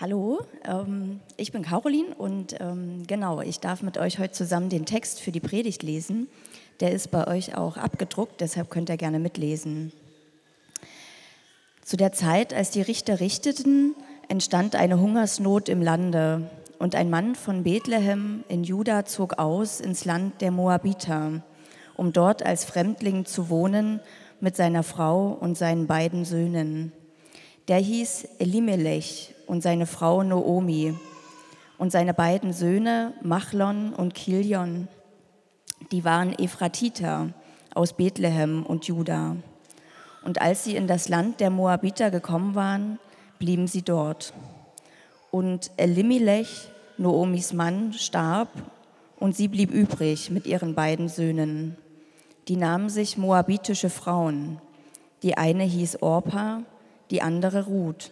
Hallo, ähm, ich bin Caroline und ähm, genau, ich darf mit euch heute zusammen den Text für die Predigt lesen. Der ist bei euch auch abgedruckt, deshalb könnt ihr gerne mitlesen. Zu der Zeit, als die Richter richteten, entstand eine Hungersnot im Lande und ein Mann von Bethlehem in Juda zog aus ins Land der Moabiter, um dort als Fremdling zu wohnen mit seiner Frau und seinen beiden Söhnen. Der hieß Elimelech und seine Frau Noomi und seine beiden Söhne Machlon und Kilion. Die waren Ephratiter aus Bethlehem und Juda. Und als sie in das Land der Moabiter gekommen waren, blieben sie dort. Und Elimelech, Noomis Mann, starb und sie blieb übrig mit ihren beiden Söhnen. Die nahmen sich moabitische Frauen. Die eine hieß Orpa, die andere Ruth.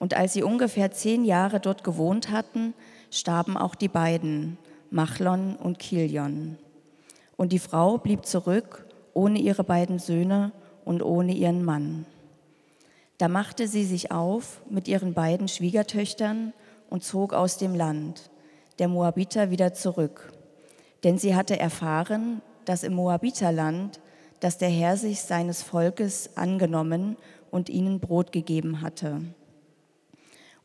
Und als sie ungefähr zehn Jahre dort gewohnt hatten, starben auch die beiden, Machlon und Kilion. Und die Frau blieb zurück, ohne ihre beiden Söhne und ohne ihren Mann. Da machte sie sich auf mit ihren beiden Schwiegertöchtern und zog aus dem Land, der Moabiter, wieder zurück. Denn sie hatte erfahren, dass im Moabiterland, dass der Herr sich seines Volkes angenommen und ihnen Brot gegeben hatte.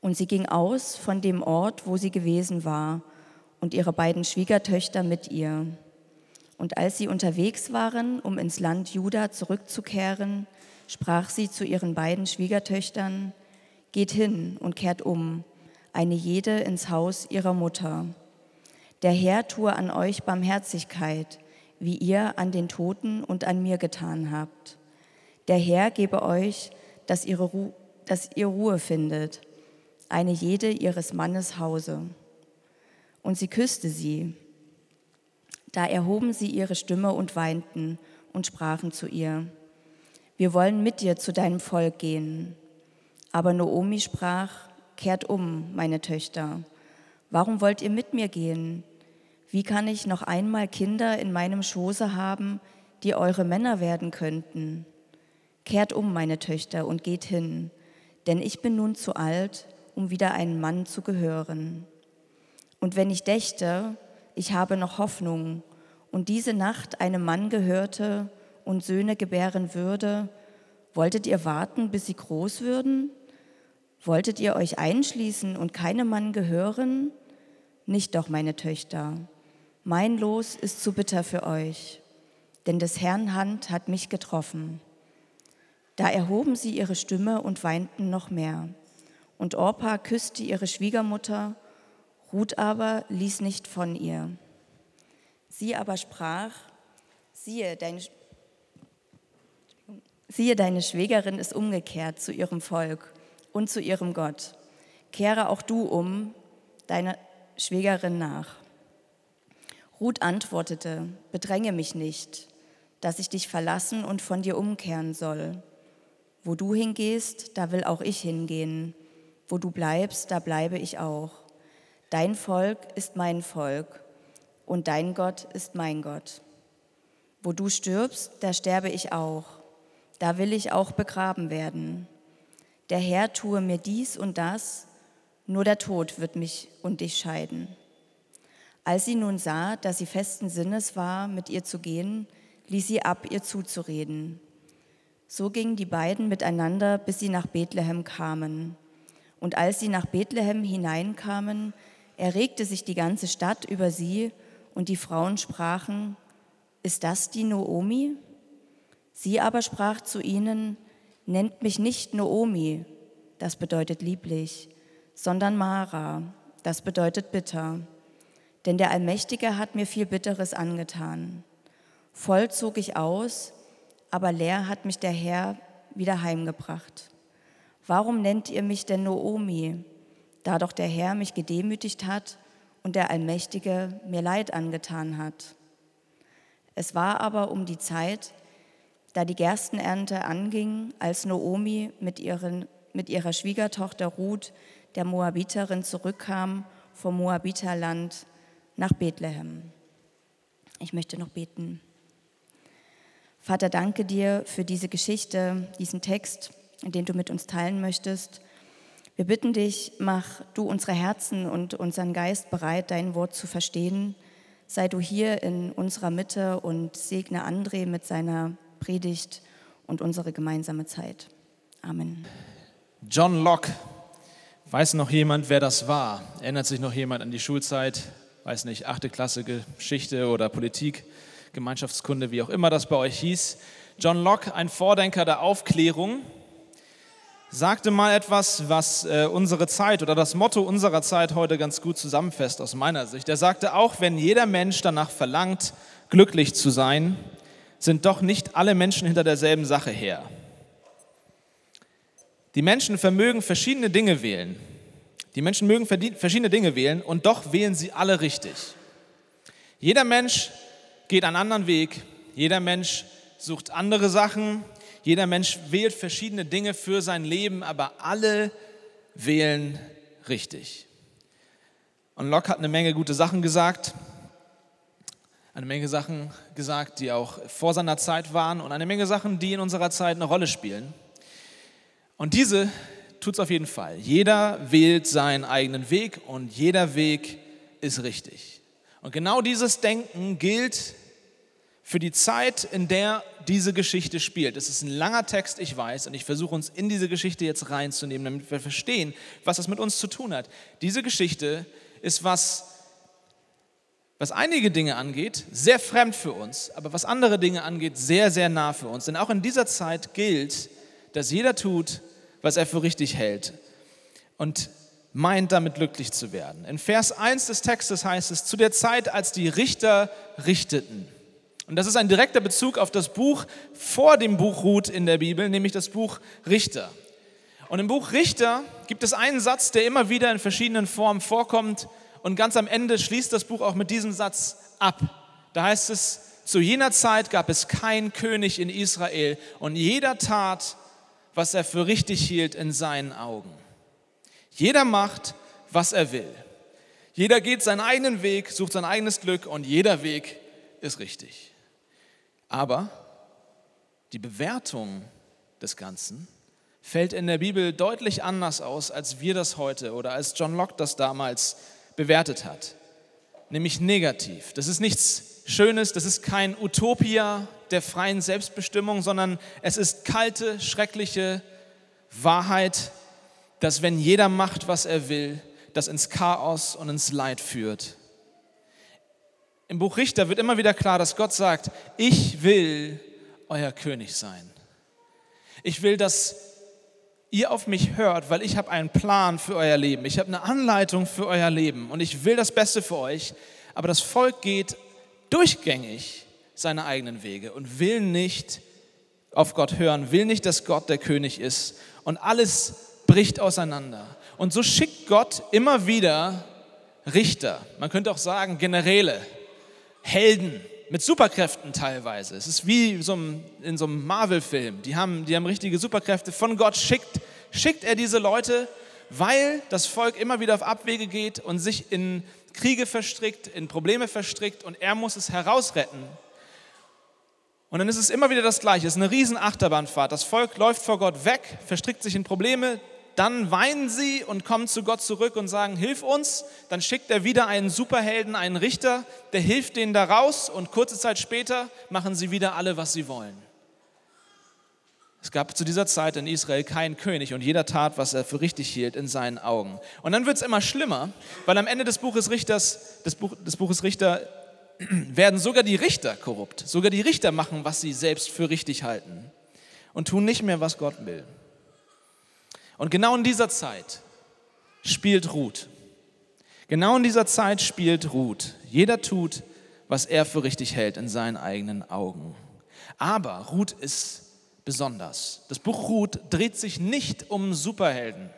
Und sie ging aus von dem Ort, wo sie gewesen war, und ihre beiden Schwiegertöchter mit ihr. Und als sie unterwegs waren, um ins Land Juda zurückzukehren, sprach sie zu ihren beiden Schwiegertöchtern, Geht hin und kehrt um, eine jede ins Haus ihrer Mutter. Der Herr tue an euch Barmherzigkeit, wie ihr an den Toten und an mir getan habt. Der Herr gebe euch, dass, ihre Ru dass ihr Ruhe findet eine jede ihres Mannes Hause. Und sie küsste sie. Da erhoben sie ihre Stimme und weinten und sprachen zu ihr, wir wollen mit dir zu deinem Volk gehen. Aber Noomi sprach, kehrt um, meine Töchter. Warum wollt ihr mit mir gehen? Wie kann ich noch einmal Kinder in meinem Schoße haben, die eure Männer werden könnten? Kehrt um, meine Töchter, und geht hin, denn ich bin nun zu alt, um wieder einem Mann zu gehören. Und wenn ich dächte, ich habe noch Hoffnung und diese Nacht einem Mann gehörte und Söhne gebären würde, wolltet ihr warten, bis sie groß würden? Wolltet ihr euch einschließen und keinem Mann gehören? Nicht doch, meine Töchter. Mein Los ist zu bitter für euch, denn des Herrn Hand hat mich getroffen. Da erhoben sie ihre Stimme und weinten noch mehr. Und Orpa küsste ihre Schwiegermutter, Ruth aber ließ nicht von ihr. Sie aber sprach, siehe, deine, siehe, deine Schwägerin ist umgekehrt zu ihrem Volk und zu ihrem Gott. Kehre auch du um, deiner Schwägerin nach. Ruth antwortete, bedränge mich nicht, dass ich dich verlassen und von dir umkehren soll. Wo du hingehst, da will auch ich hingehen wo du bleibst, da bleibe ich auch. Dein Volk ist mein Volk und dein Gott ist mein Gott. Wo du stirbst, da sterbe ich auch. Da will ich auch begraben werden. Der Herr tue mir dies und das, nur der Tod wird mich und dich scheiden. Als sie nun sah, dass sie festen Sinnes war, mit ihr zu gehen, ließ sie ab, ihr zuzureden. So gingen die beiden miteinander, bis sie nach Bethlehem kamen. Und als sie nach Bethlehem hineinkamen, erregte sich die ganze Stadt über sie und die Frauen sprachen, ist das die Noomi? Sie aber sprach zu ihnen, nennt mich nicht Noomi, das bedeutet lieblich, sondern Mara, das bedeutet bitter. Denn der Allmächtige hat mir viel Bitteres angetan. Voll zog ich aus, aber leer hat mich der Herr wieder heimgebracht. Warum nennt ihr mich denn Noomi, da doch der Herr mich gedemütigt hat und der Allmächtige mir Leid angetan hat? Es war aber um die Zeit, da die Gerstenernte anging, als Noomi mit, ihren, mit ihrer Schwiegertochter Ruth, der Moabiterin, zurückkam vom Moabiterland nach Bethlehem. Ich möchte noch beten. Vater, danke dir für diese Geschichte, diesen Text den du mit uns teilen möchtest. Wir bitten dich, mach du unsere Herzen und unseren Geist bereit, dein Wort zu verstehen. Sei du hier in unserer Mitte und segne André mit seiner Predigt und unsere gemeinsame Zeit. Amen. John Locke. Weiß noch jemand, wer das war? Erinnert sich noch jemand an die Schulzeit? Weiß nicht, achte Klasse Geschichte oder Politik, Gemeinschaftskunde, wie auch immer das bei euch hieß. John Locke, ein Vordenker der Aufklärung, sagte mal etwas, was äh, unsere Zeit oder das Motto unserer Zeit heute ganz gut zusammenfasst aus meiner Sicht. Er sagte, auch wenn jeder Mensch danach verlangt, glücklich zu sein, sind doch nicht alle Menschen hinter derselben Sache her. Die Menschen vermögen verschiedene Dinge wählen. Die Menschen mögen verschiedene Dinge wählen und doch wählen sie alle richtig. Jeder Mensch geht einen anderen Weg. Jeder Mensch sucht andere Sachen. Jeder Mensch wählt verschiedene Dinge für sein Leben, aber alle wählen richtig. Und Locke hat eine Menge gute Sachen gesagt, eine Menge Sachen gesagt, die auch vor seiner Zeit waren und eine Menge Sachen, die in unserer Zeit eine Rolle spielen. Und diese tut es auf jeden Fall. Jeder wählt seinen eigenen Weg und jeder Weg ist richtig. Und genau dieses Denken gilt für die Zeit, in der diese Geschichte spielt. Es ist ein langer Text, ich weiß, und ich versuche uns in diese Geschichte jetzt reinzunehmen, damit wir verstehen, was das mit uns zu tun hat. Diese Geschichte ist was was einige Dinge angeht, sehr fremd für uns, aber was andere Dinge angeht, sehr, sehr nah für uns. Denn auch in dieser Zeit gilt, dass jeder tut, was er für richtig hält und meint damit glücklich zu werden. In Vers 1 des Textes heißt es, zu der Zeit, als die Richter richteten. Und das ist ein direkter Bezug auf das Buch vor dem Buch Ruth in der Bibel, nämlich das Buch Richter. Und im Buch Richter gibt es einen Satz, der immer wieder in verschiedenen Formen vorkommt, und ganz am Ende schließt das Buch auch mit diesem Satz ab. Da heißt es, zu jener Zeit gab es keinen König in Israel und jeder tat, was er für richtig hielt in seinen Augen. Jeder macht, was er will. Jeder geht seinen eigenen Weg, sucht sein eigenes Glück und jeder Weg ist richtig. Aber die Bewertung des Ganzen fällt in der Bibel deutlich anders aus, als wir das heute oder als John Locke das damals bewertet hat, nämlich negativ. Das ist nichts Schönes, das ist kein Utopia der freien Selbstbestimmung, sondern es ist kalte, schreckliche Wahrheit, dass wenn jeder macht, was er will, das ins Chaos und ins Leid führt. Im Buch Richter wird immer wieder klar, dass Gott sagt, ich will euer König sein. Ich will, dass ihr auf mich hört, weil ich habe einen Plan für euer Leben. Ich habe eine Anleitung für euer Leben und ich will das Beste für euch. Aber das Volk geht durchgängig seine eigenen Wege und will nicht auf Gott hören, will nicht, dass Gott der König ist. Und alles bricht auseinander. Und so schickt Gott immer wieder Richter, man könnte auch sagen Generäle, Helden mit Superkräften teilweise. Es ist wie so in so einem Marvel-Film. Die haben, die haben richtige Superkräfte. Von Gott schickt, schickt er diese Leute, weil das Volk immer wieder auf Abwege geht und sich in Kriege verstrickt, in Probleme verstrickt und er muss es herausretten. Und dann ist es immer wieder das Gleiche. Es ist eine riesen Achterbahnfahrt. Das Volk läuft vor Gott weg, verstrickt sich in Probleme, dann weinen sie und kommen zu Gott zurück und sagen, hilf uns. Dann schickt er wieder einen Superhelden, einen Richter, der hilft denen da raus und kurze Zeit später machen sie wieder alle, was sie wollen. Es gab zu dieser Zeit in Israel keinen König und jeder tat, was er für richtig hielt in seinen Augen. Und dann wird es immer schlimmer, weil am Ende des Buches, Richters, des, Buch, des Buches Richter werden sogar die Richter korrupt. Sogar die Richter machen, was sie selbst für richtig halten und tun nicht mehr, was Gott will. Und genau in dieser Zeit spielt Ruth. Genau in dieser Zeit spielt Ruth. Jeder tut, was er für richtig hält in seinen eigenen Augen. Aber Ruth ist besonders. Das Buch Ruth dreht sich nicht um Superhelden,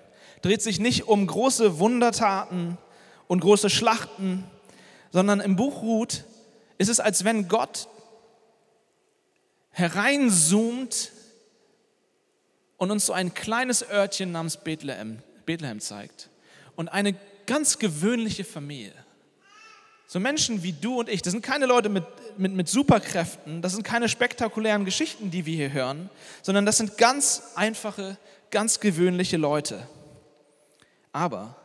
dreht sich nicht um große Wundertaten und große Schlachten, sondern im Buch Ruth ist es, als wenn Gott hereinzoomt und uns so ein kleines Örtchen namens Bethlehem, Bethlehem zeigt und eine ganz gewöhnliche Familie. So Menschen wie du und ich, das sind keine Leute mit, mit, mit Superkräften, das sind keine spektakulären Geschichten, die wir hier hören, sondern das sind ganz einfache, ganz gewöhnliche Leute. Aber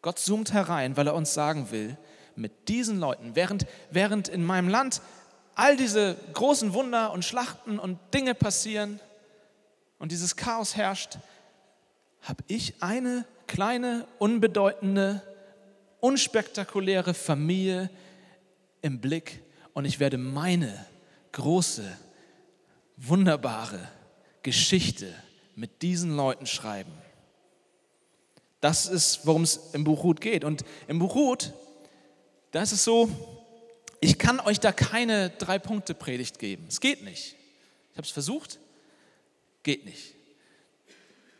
Gott zoomt herein, weil er uns sagen will, mit diesen Leuten, während, während in meinem Land all diese großen Wunder und Schlachten und Dinge passieren und dieses Chaos herrscht, habe ich eine kleine, unbedeutende, unspektakuläre Familie im Blick und ich werde meine große, wunderbare Geschichte mit diesen Leuten schreiben. Das ist, worum es im Buch Ruth geht. Und im Buch Ruth, da ist es so, ich kann euch da keine Drei-Punkte-Predigt geben. Es geht nicht. Ich habe es versucht, geht nicht.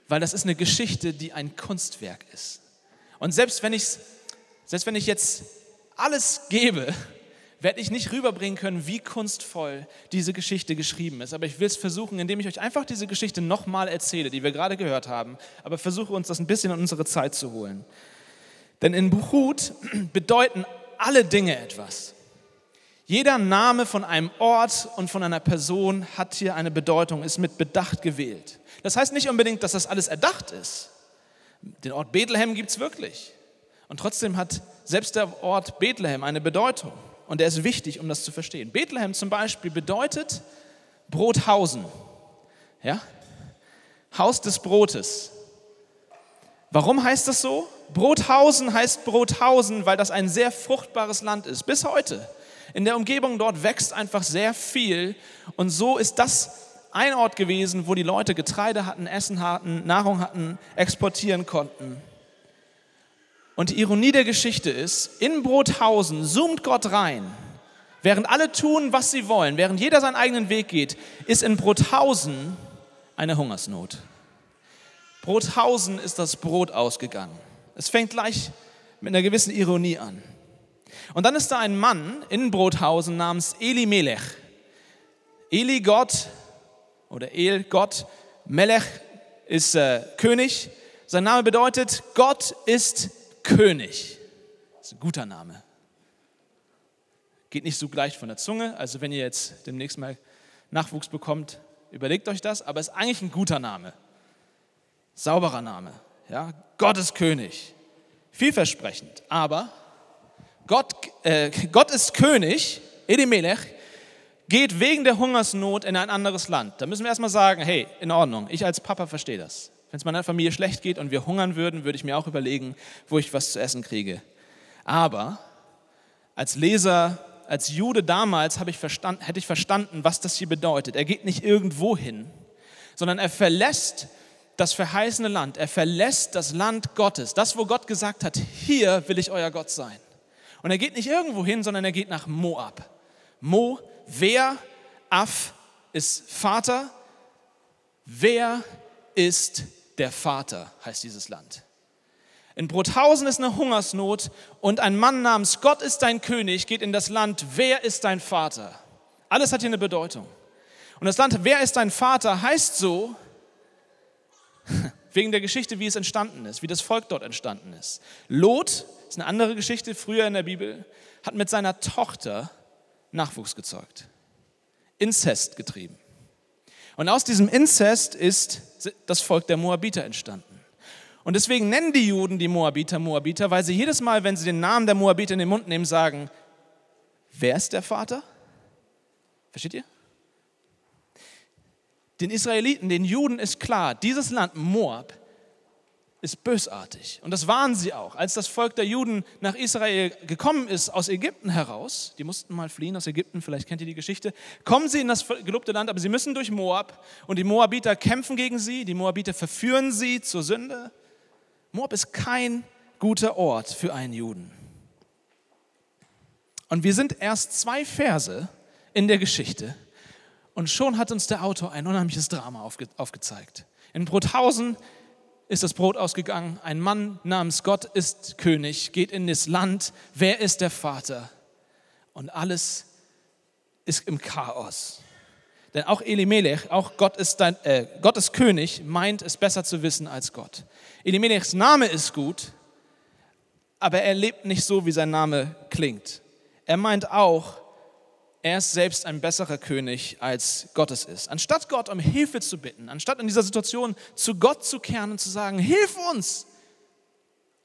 Weil das ist eine Geschichte, die ein Kunstwerk ist. Und selbst wenn, selbst wenn ich jetzt alles gebe, werde ich nicht rüberbringen können, wie kunstvoll diese Geschichte geschrieben ist. Aber ich will es versuchen, indem ich euch einfach diese Geschichte nochmal erzähle, die wir gerade gehört haben, aber versuche uns das ein bisschen in unsere Zeit zu holen. Denn in Buchut bedeuten alle Dinge etwas. Jeder Name von einem Ort und von einer Person hat hier eine Bedeutung, ist mit Bedacht gewählt. Das heißt nicht unbedingt, dass das alles erdacht ist. Den Ort Bethlehem gibt es wirklich. Und trotzdem hat selbst der Ort Bethlehem eine Bedeutung. Und der ist wichtig, um das zu verstehen. Bethlehem zum Beispiel bedeutet Brothausen. Ja? Haus des Brotes. Warum heißt das so? Brothausen heißt Brothausen, weil das ein sehr fruchtbares Land ist, bis heute. In der Umgebung dort wächst einfach sehr viel und so ist das ein Ort gewesen, wo die Leute Getreide hatten, Essen hatten, Nahrung hatten, exportieren konnten. Und die Ironie der Geschichte ist, in Brothausen zoomt Gott rein. Während alle tun, was sie wollen, während jeder seinen eigenen Weg geht, ist in Brothausen eine Hungersnot. Brothausen ist das Brot ausgegangen. Es fängt gleich mit einer gewissen Ironie an. Und dann ist da ein Mann in Brothausen namens Eli Melech. Eli Gott oder El Gott, Melech ist äh, König. Sein Name bedeutet, Gott ist König. Das ist ein guter Name. Geht nicht so leicht von der Zunge. Also wenn ihr jetzt demnächst mal Nachwuchs bekommt, überlegt euch das. Aber es ist eigentlich ein guter Name. Sauberer Name. Ja? Gott ist König. Vielversprechend. Aber Gott, äh, Gott ist König, Elimelech, geht wegen der Hungersnot in ein anderes Land. Da müssen wir erstmal sagen, hey, in Ordnung, ich als Papa verstehe das. Wenn es meiner Familie schlecht geht und wir hungern würden, würde ich mir auch überlegen, wo ich was zu essen kriege. Aber als Leser, als Jude damals ich hätte ich verstanden, was das hier bedeutet. Er geht nicht irgendwo hin, sondern er verlässt das verheißene Land. Er verlässt das Land Gottes. Das, wo Gott gesagt hat, hier will ich euer Gott sein. Und er geht nicht irgendwo hin, sondern er geht nach Moab. Mo, wer, Af ist Vater. Wer ist der Vater heißt dieses Land. In Brothausen ist eine Hungersnot und ein Mann namens Gott ist dein König geht in das Land, wer ist dein Vater? Alles hat hier eine Bedeutung. Und das Land, wer ist dein Vater, heißt so, wegen der Geschichte, wie es entstanden ist, wie das Volk dort entstanden ist. Lot, ist eine andere Geschichte, früher in der Bibel, hat mit seiner Tochter Nachwuchs gezeugt. Inzest getrieben. Und aus diesem Inzest ist das Volk der Moabiter entstanden. Und deswegen nennen die Juden die Moabiter Moabiter, weil sie jedes Mal, wenn sie den Namen der Moabiter in den Mund nehmen, sagen, wer ist der Vater? Versteht ihr? Den Israeliten, den Juden ist klar, dieses Land Moab ist bösartig. Und das waren sie auch. Als das Volk der Juden nach Israel gekommen ist, aus Ägypten heraus, die mussten mal fliehen aus Ägypten, vielleicht kennt ihr die Geschichte, kommen sie in das gelobte Land, aber sie müssen durch Moab und die Moabiter kämpfen gegen sie, die Moabiter verführen sie zur Sünde. Moab ist kein guter Ort für einen Juden. Und wir sind erst zwei Verse in der Geschichte und schon hat uns der Autor ein unheimliches Drama aufge aufgezeigt. In Brothausen ist das Brot ausgegangen. Ein Mann namens Gott ist König, geht in das Land. Wer ist der Vater? Und alles ist im Chaos. Denn auch Elimelech, auch Gott ist, dein, äh, Gott ist König, meint es besser zu wissen als Gott. Elimelechs Name ist gut, aber er lebt nicht so, wie sein Name klingt. Er meint auch, er ist selbst ein besserer König, als Gott es ist. Anstatt Gott um Hilfe zu bitten, anstatt in dieser Situation zu Gott zu kehren und zu sagen, hilf uns,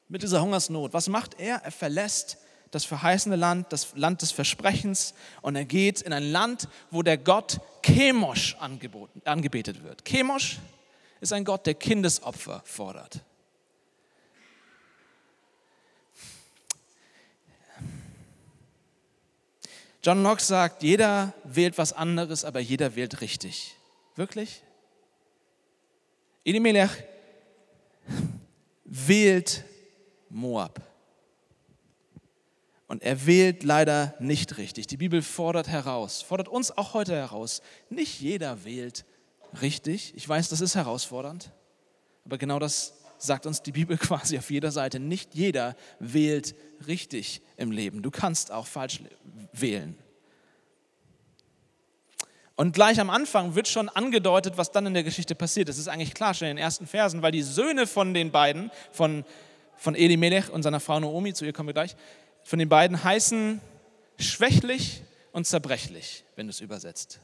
mit dieser Hungersnot. Was macht er? Er verlässt das verheißene Land, das Land des Versprechens und er geht in ein Land, wo der Gott Chemosh angebetet wird. Chemosh ist ein Gott, der Kindesopfer fordert. John Knox sagt, jeder wählt was anderes, aber jeder wählt richtig. Wirklich? Elimelech wählt Moab. Und er wählt leider nicht richtig. Die Bibel fordert heraus, fordert uns auch heute heraus. Nicht jeder wählt richtig. Ich weiß, das ist herausfordernd. Aber genau das sagt uns die Bibel quasi auf jeder Seite. Nicht jeder wählt richtig im Leben. Du kannst auch falsch wählen. Und gleich am Anfang wird schon angedeutet, was dann in der Geschichte passiert. Das ist eigentlich klar schon in den ersten Versen, weil die Söhne von den beiden, von, von Elimelech und seiner Frau Naomi, zu ihr kommen wir gleich, von den beiden heißen schwächlich und zerbrechlich, wenn du es übersetzt.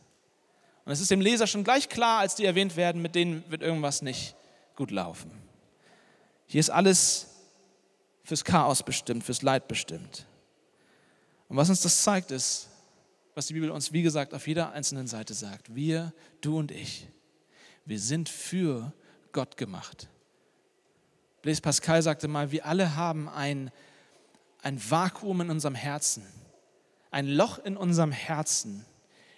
Und es ist dem Leser schon gleich klar, als die erwähnt werden, mit denen wird irgendwas nicht gut laufen. Hier ist alles fürs Chaos bestimmt, fürs Leid bestimmt. Und was uns das zeigt, ist, was die Bibel uns, wie gesagt, auf jeder einzelnen Seite sagt. Wir, du und ich, wir sind für Gott gemacht. Blaise Pascal sagte mal, wir alle haben ein, ein Vakuum in unserem Herzen, ein Loch in unserem Herzen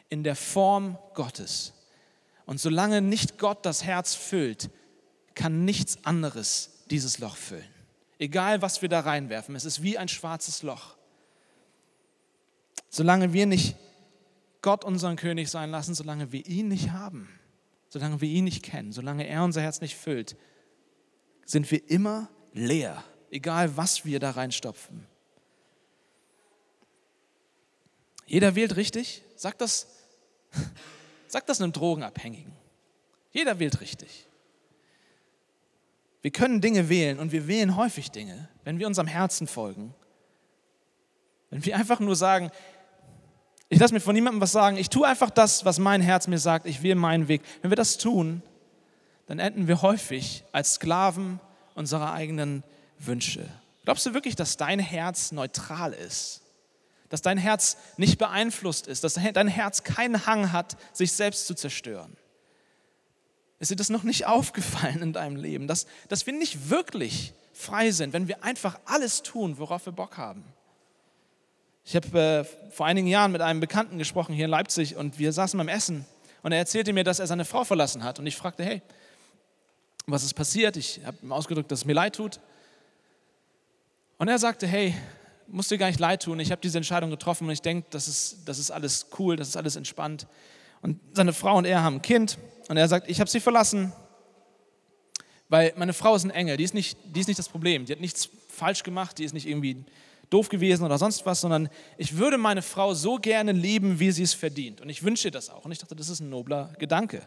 in der Form Gottes. Und solange nicht Gott das Herz füllt, kann nichts anderes dieses Loch füllen. Egal, was wir da reinwerfen, es ist wie ein schwarzes Loch. Solange wir nicht Gott unseren König sein lassen, solange wir ihn nicht haben, solange wir ihn nicht kennen, solange er unser Herz nicht füllt, sind wir immer leer, egal was wir da reinstopfen. Jeder wählt richtig, sagt das, sagt das einem Drogenabhängigen. Jeder wählt richtig. Wir können Dinge wählen und wir wählen häufig Dinge, wenn wir unserem Herzen folgen. Wenn wir einfach nur sagen, ich lasse mir von niemandem was sagen. Ich tue einfach das, was mein Herz mir sagt. Ich wähle meinen Weg. Wenn wir das tun, dann enden wir häufig als Sklaven unserer eigenen Wünsche. Glaubst du wirklich, dass dein Herz neutral ist? Dass dein Herz nicht beeinflusst ist? Dass dein Herz keinen Hang hat, sich selbst zu zerstören? Ist dir das noch nicht aufgefallen in deinem Leben? Dass, dass wir nicht wirklich frei sind, wenn wir einfach alles tun, worauf wir Bock haben? Ich habe äh, vor einigen Jahren mit einem Bekannten gesprochen hier in Leipzig und wir saßen beim Essen und er erzählte mir, dass er seine Frau verlassen hat. Und ich fragte, hey, was ist passiert? Ich habe ihm ausgedrückt, dass es mir leid tut. Und er sagte, hey, musst dir gar nicht leid tun, ich habe diese Entscheidung getroffen und ich denke, das ist, das ist alles cool, das ist alles entspannt. Und seine Frau und er haben ein Kind und er sagt, ich habe sie verlassen, weil meine Frau ist ein Engel, die ist, nicht, die ist nicht das Problem, die hat nichts falsch gemacht, die ist nicht irgendwie doof gewesen oder sonst was, sondern ich würde meine Frau so gerne lieben, wie sie es verdient. Und ich wünsche ihr das auch. Und ich dachte, das ist ein nobler Gedanke.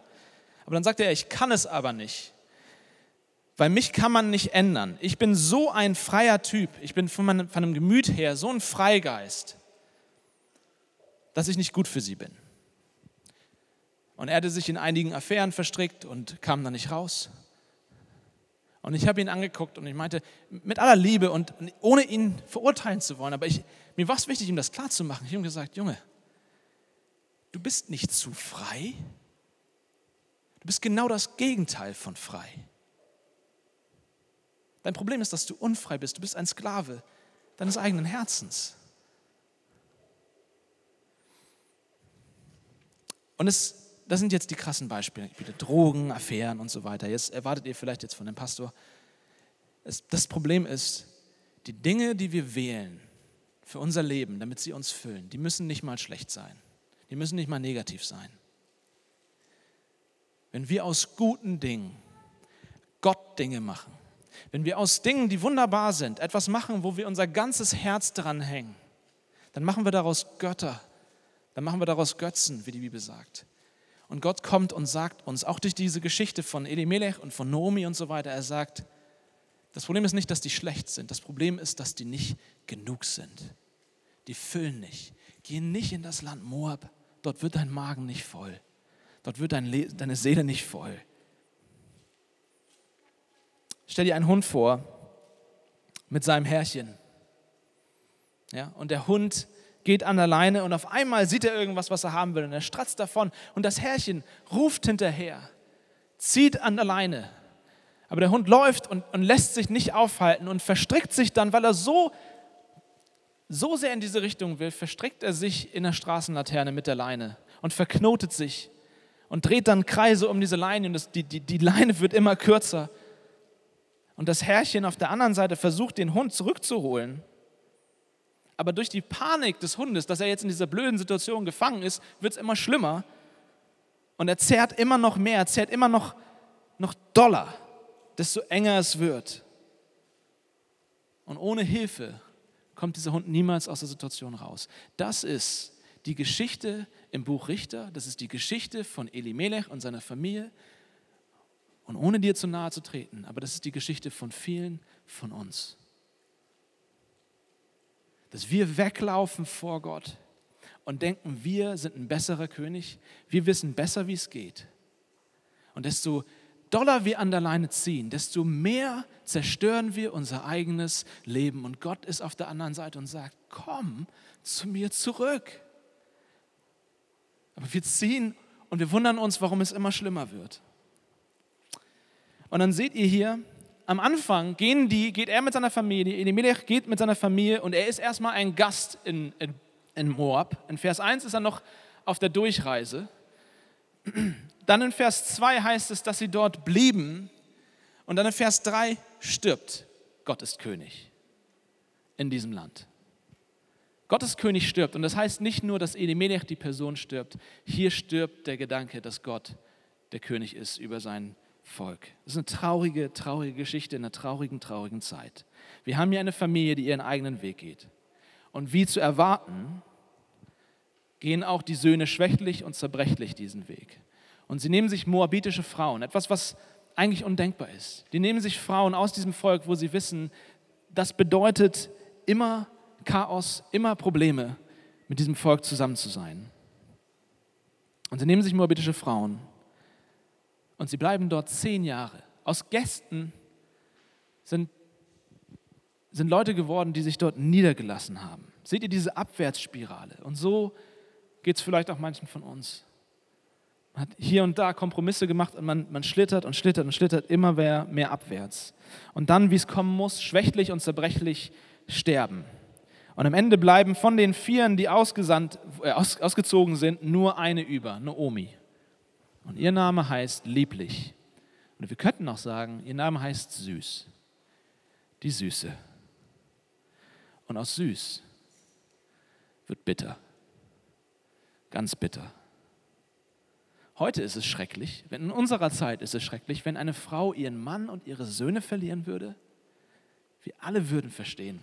Aber dann sagte er, ich kann es aber nicht. Weil mich kann man nicht ändern. Ich bin so ein freier Typ. Ich bin von meinem, von meinem Gemüt her so ein Freigeist, dass ich nicht gut für sie bin. Und er hatte sich in einigen Affären verstrickt und kam da nicht raus. Und ich habe ihn angeguckt und ich meinte, mit aller Liebe und ohne ihn verurteilen zu wollen, aber ich, mir war es wichtig, ihm das klarzumachen. Ich habe ihm gesagt, Junge, du bist nicht zu frei. Du bist genau das Gegenteil von frei. Dein Problem ist, dass du unfrei bist. Du bist ein Sklave deines eigenen Herzens. Und es das sind jetzt die krassen Beispiele, Drogen, Affären und so weiter. Jetzt erwartet ihr vielleicht jetzt von dem Pastor. Das Problem ist, die Dinge, die wir wählen für unser Leben, damit sie uns füllen, die müssen nicht mal schlecht sein. Die müssen nicht mal negativ sein. Wenn wir aus guten Dingen Gott Dinge machen, wenn wir aus Dingen, die wunderbar sind, etwas machen, wo wir unser ganzes Herz dran hängen, dann machen wir daraus Götter, dann machen wir daraus Götzen, wie die Bibel sagt. Und Gott kommt und sagt uns, auch durch diese Geschichte von Elimelech und von Nomi und so weiter, er sagt, das Problem ist nicht, dass die schlecht sind, das Problem ist, dass die nicht genug sind. Die füllen nicht. Geh nicht in das Land Moab, dort wird dein Magen nicht voll. Dort wird deine Seele nicht voll. Stell dir einen Hund vor, mit seinem Herrchen. Ja, und der Hund geht an der Leine und auf einmal sieht er irgendwas, was er haben will und er stratzt davon und das Herrchen ruft hinterher, zieht an der Leine. Aber der Hund läuft und, und lässt sich nicht aufhalten und verstrickt sich dann, weil er so, so sehr in diese Richtung will, verstrickt er sich in der Straßenlaterne mit der Leine und verknotet sich und dreht dann Kreise um diese Leine und das, die, die, die Leine wird immer kürzer. Und das Herrchen auf der anderen Seite versucht, den Hund zurückzuholen. Aber durch die Panik des Hundes, dass er jetzt in dieser blöden Situation gefangen ist, wird es immer schlimmer. Und er zerrt immer noch mehr, er zerrt immer noch, noch doller, desto enger es wird. Und ohne Hilfe kommt dieser Hund niemals aus der Situation raus. Das ist die Geschichte im Buch Richter, das ist die Geschichte von Elimelech und seiner Familie. Und ohne dir zu nahe zu treten, aber das ist die Geschichte von vielen von uns dass wir weglaufen vor Gott und denken, wir sind ein besserer König, wir wissen besser, wie es geht. Und desto doller wir an der Leine ziehen, desto mehr zerstören wir unser eigenes Leben. Und Gott ist auf der anderen Seite und sagt, komm zu mir zurück. Aber wir ziehen und wir wundern uns, warum es immer schlimmer wird. Und dann seht ihr hier, am Anfang gehen die, geht er mit seiner Familie, Elimelech geht mit seiner Familie und er ist erstmal ein Gast in, in, in Moab. In Vers 1 ist er noch auf der Durchreise. Dann in Vers 2 heißt es, dass sie dort blieben. Und dann in Vers 3 stirbt. Gott ist König in diesem Land. Gottes König stirbt. Und das heißt nicht nur, dass Elimelech die Person stirbt. Hier stirbt der Gedanke, dass Gott der König ist über sein Volk. Das ist eine traurige, traurige Geschichte in einer traurigen, traurigen Zeit. Wir haben hier eine Familie, die ihren eigenen Weg geht. Und wie zu erwarten, gehen auch die Söhne schwächlich und zerbrechlich diesen Weg. Und sie nehmen sich moabitische Frauen, etwas, was eigentlich undenkbar ist. Die nehmen sich Frauen aus diesem Volk, wo sie wissen, das bedeutet immer Chaos, immer Probleme, mit diesem Volk zusammen zu sein. Und sie nehmen sich moabitische Frauen und sie bleiben dort zehn Jahre. Aus Gästen sind, sind Leute geworden, die sich dort niedergelassen haben. Seht ihr diese Abwärtsspirale? Und so geht es vielleicht auch manchen von uns. Man hat hier und da Kompromisse gemacht und man, man schlittert und schlittert und schlittert immer mehr, mehr abwärts. Und dann, wie es kommen muss, schwächlich und zerbrechlich sterben. Und am Ende bleiben von den Vieren, die ausgesandt, äh, aus, ausgezogen sind, nur eine über, Naomi. Und ihr Name heißt lieblich. Und wir könnten auch sagen, ihr Name heißt süß. Die Süße. Und aus süß wird bitter. Ganz bitter. Heute ist es schrecklich, wenn in unserer Zeit ist es schrecklich, wenn eine Frau ihren Mann und ihre Söhne verlieren würde. Wir alle würden verstehen,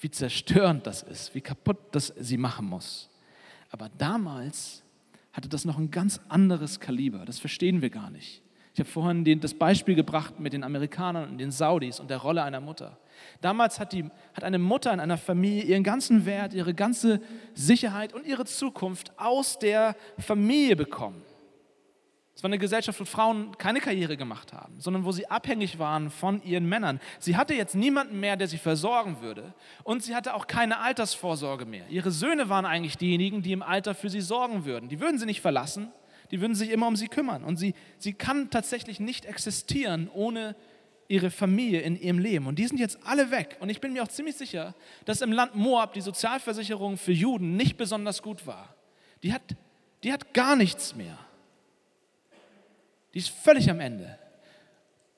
wie zerstörend das ist, wie kaputt das sie machen muss. Aber damals hatte das noch ein ganz anderes Kaliber. Das verstehen wir gar nicht. Ich habe vorhin den, das Beispiel gebracht mit den Amerikanern und den Saudis und der Rolle einer Mutter. Damals hat, die, hat eine Mutter in einer Familie ihren ganzen Wert, ihre ganze Sicherheit und ihre Zukunft aus der Familie bekommen. Es war eine Gesellschaft, wo Frauen keine Karriere gemacht haben, sondern wo sie abhängig waren von ihren Männern. Sie hatte jetzt niemanden mehr, der sie versorgen würde. Und sie hatte auch keine Altersvorsorge mehr. Ihre Söhne waren eigentlich diejenigen, die im Alter für sie sorgen würden. Die würden sie nicht verlassen, die würden sich immer um sie kümmern. Und sie, sie kann tatsächlich nicht existieren ohne ihre Familie in ihrem Leben. Und die sind jetzt alle weg. Und ich bin mir auch ziemlich sicher, dass im Land Moab die Sozialversicherung für Juden nicht besonders gut war. Die hat, die hat gar nichts mehr. Die ist völlig am Ende.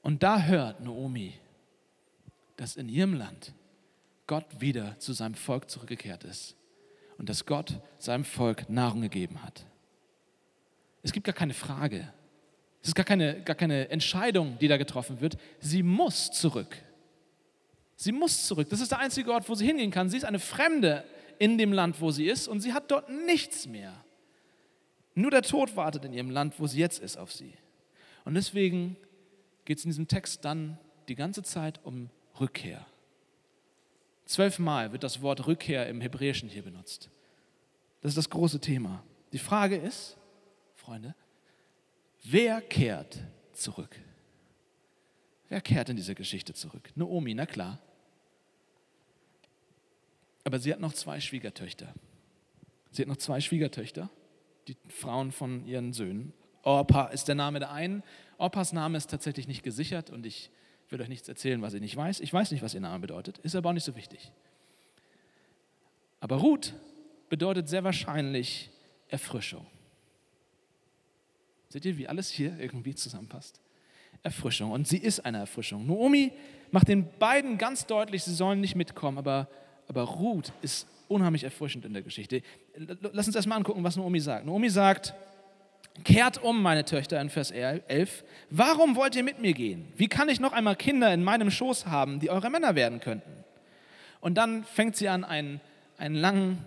Und da hört Naomi, dass in ihrem Land Gott wieder zu seinem Volk zurückgekehrt ist und dass Gott seinem Volk Nahrung gegeben hat. Es gibt gar keine Frage. Es ist gar keine, gar keine Entscheidung, die da getroffen wird. Sie muss zurück. Sie muss zurück. Das ist der einzige Ort, wo sie hingehen kann. Sie ist eine Fremde in dem Land, wo sie ist und sie hat dort nichts mehr. Nur der Tod wartet in ihrem Land, wo sie jetzt ist, auf sie. Und deswegen geht es in diesem Text dann die ganze Zeit um Rückkehr. Zwölfmal wird das Wort Rückkehr im Hebräischen hier benutzt. Das ist das große Thema. Die Frage ist, Freunde, wer kehrt zurück? Wer kehrt in diese Geschichte zurück? Naomi, na klar. Aber sie hat noch zwei Schwiegertöchter. Sie hat noch zwei Schwiegertöchter, die Frauen von ihren Söhnen. Orpa ist der Name der einen. Orpas Name ist tatsächlich nicht gesichert und ich will euch nichts erzählen, was ich nicht weiß. Ich weiß nicht, was ihr Name bedeutet, ist aber auch nicht so wichtig. Aber Ruth bedeutet sehr wahrscheinlich Erfrischung. Seht ihr, wie alles hier irgendwie zusammenpasst? Erfrischung. Und sie ist eine Erfrischung. Naomi macht den beiden ganz deutlich, sie sollen nicht mitkommen, aber, aber Ruth ist unheimlich erfrischend in der Geschichte. Lass uns erstmal angucken, was Naomi sagt. Naomi sagt, Kehrt um, meine Töchter, in Vers 11. Warum wollt ihr mit mir gehen? Wie kann ich noch einmal Kinder in meinem Schoß haben, die eure Männer werden könnten? Und dann fängt sie an, einen, einen langen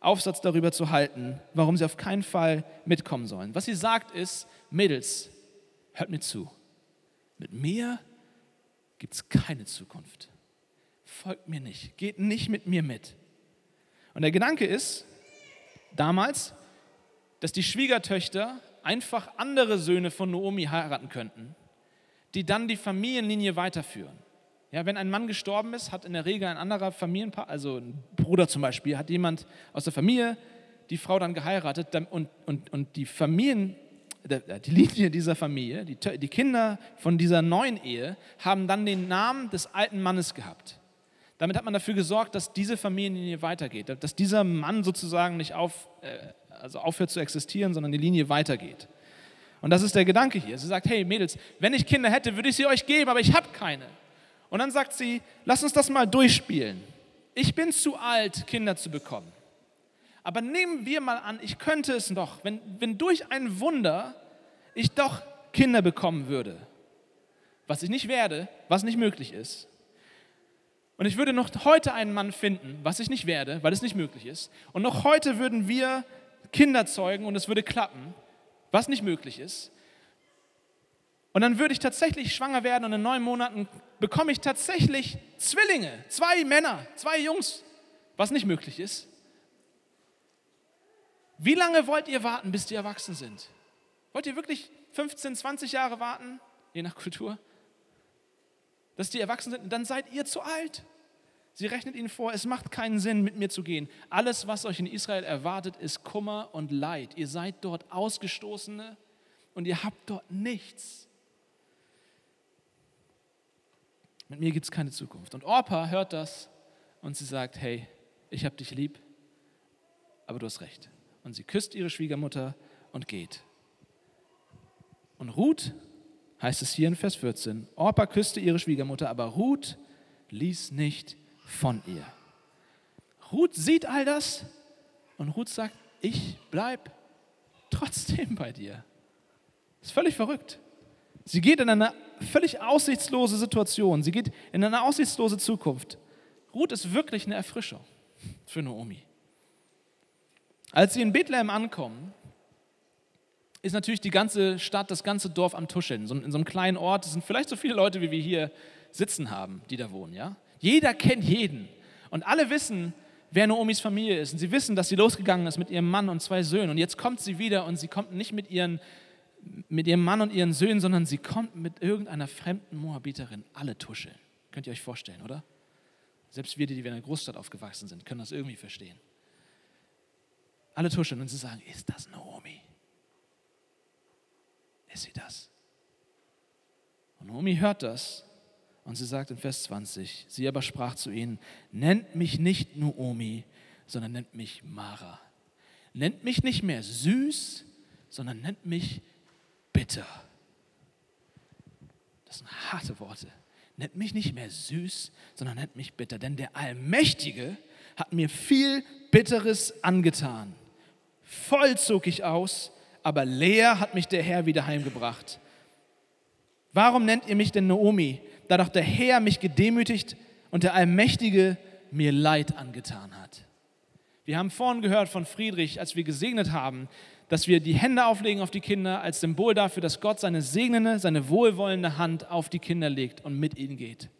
Aufsatz darüber zu halten, warum sie auf keinen Fall mitkommen sollen. Was sie sagt ist, Mädels, hört mir zu. Mit mir gibt es keine Zukunft. Folgt mir nicht. Geht nicht mit mir mit. Und der Gedanke ist, damals dass die Schwiegertöchter einfach andere Söhne von Naomi heiraten könnten, die dann die Familienlinie weiterführen. Ja, wenn ein Mann gestorben ist, hat in der Regel ein anderer Familienpaar, also ein Bruder zum Beispiel, hat jemand aus der Familie die Frau dann geheiratet und, und, und die Familien, die Linie dieser Familie, die, die Kinder von dieser neuen Ehe, haben dann den Namen des alten Mannes gehabt. Damit hat man dafür gesorgt, dass diese Familienlinie weitergeht, dass dieser Mann sozusagen nicht auf, äh, also aufhört zu existieren, sondern die Linie weitergeht. Und das ist der Gedanke hier. Sie sagt, hey Mädels, wenn ich Kinder hätte, würde ich sie euch geben, aber ich habe keine. Und dann sagt sie, lass uns das mal durchspielen. Ich bin zu alt, Kinder zu bekommen. Aber nehmen wir mal an, ich könnte es doch, wenn, wenn durch ein Wunder ich doch Kinder bekommen würde. Was ich nicht werde, was nicht möglich ist. Und ich würde noch heute einen Mann finden, was ich nicht werde, weil es nicht möglich ist. Und noch heute würden wir Kinder zeugen und es würde klappen, was nicht möglich ist. Und dann würde ich tatsächlich schwanger werden und in neun Monaten bekomme ich tatsächlich Zwillinge, zwei Männer, zwei Jungs, was nicht möglich ist. Wie lange wollt ihr warten, bis die erwachsen sind? Wollt ihr wirklich 15, 20 Jahre warten, je nach Kultur, dass die erwachsen sind? Dann seid ihr zu alt. Sie rechnet ihnen vor, es macht keinen Sinn, mit mir zu gehen. Alles, was euch in Israel erwartet, ist Kummer und Leid. Ihr seid dort Ausgestoßene und ihr habt dort nichts. Mit mir gibt es keine Zukunft. Und Orpa hört das und sie sagt, hey, ich habe dich lieb, aber du hast recht. Und sie küsst ihre Schwiegermutter und geht. Und Ruth, heißt es hier in Vers 14, Orpa küsste ihre Schwiegermutter, aber Ruth ließ nicht von ihr. Ruth sieht all das und Ruth sagt, ich bleibe trotzdem bei dir. Ist völlig verrückt. Sie geht in eine völlig aussichtslose Situation. Sie geht in eine aussichtslose Zukunft. Ruth ist wirklich eine Erfrischung für Naomi. Als sie in Bethlehem ankommen, ist natürlich die ganze Stadt, das ganze Dorf am Tuscheln. In so einem kleinen Ort, sind vielleicht so viele Leute, wie wir hier sitzen haben, die da wohnen. Ja? Jeder kennt jeden. Und alle wissen, wer Naomis Familie ist. Und sie wissen, dass sie losgegangen ist mit ihrem Mann und zwei Söhnen. Und jetzt kommt sie wieder und sie kommt nicht mit, ihren, mit ihrem Mann und ihren Söhnen, sondern sie kommt mit irgendeiner fremden Moabiterin. Alle tuscheln. Könnt ihr euch vorstellen, oder? Selbst wir, die in einer Großstadt aufgewachsen sind, können das irgendwie verstehen. Alle tuscheln und sie sagen, ist das Naomi? Ist sie das? Und Naomi hört das und sie sagt in Vers 20, sie aber sprach zu ihnen, nennt mich nicht Naomi, sondern nennt mich Mara. Nennt mich nicht mehr süß, sondern nennt mich bitter. Das sind harte Worte. Nennt mich nicht mehr süß, sondern nennt mich bitter. Denn der Allmächtige hat mir viel Bitteres angetan. Voll zog ich aus, aber leer hat mich der Herr wieder heimgebracht. Warum nennt ihr mich denn Naomi? Da doch der Herr mich gedemütigt und der Allmächtige mir Leid angetan hat. Wir haben vorhin gehört von Friedrich, als wir gesegnet haben, dass wir die Hände auflegen auf die Kinder als Symbol dafür, dass Gott seine segnende, seine wohlwollende Hand auf die Kinder legt und mit ihnen geht.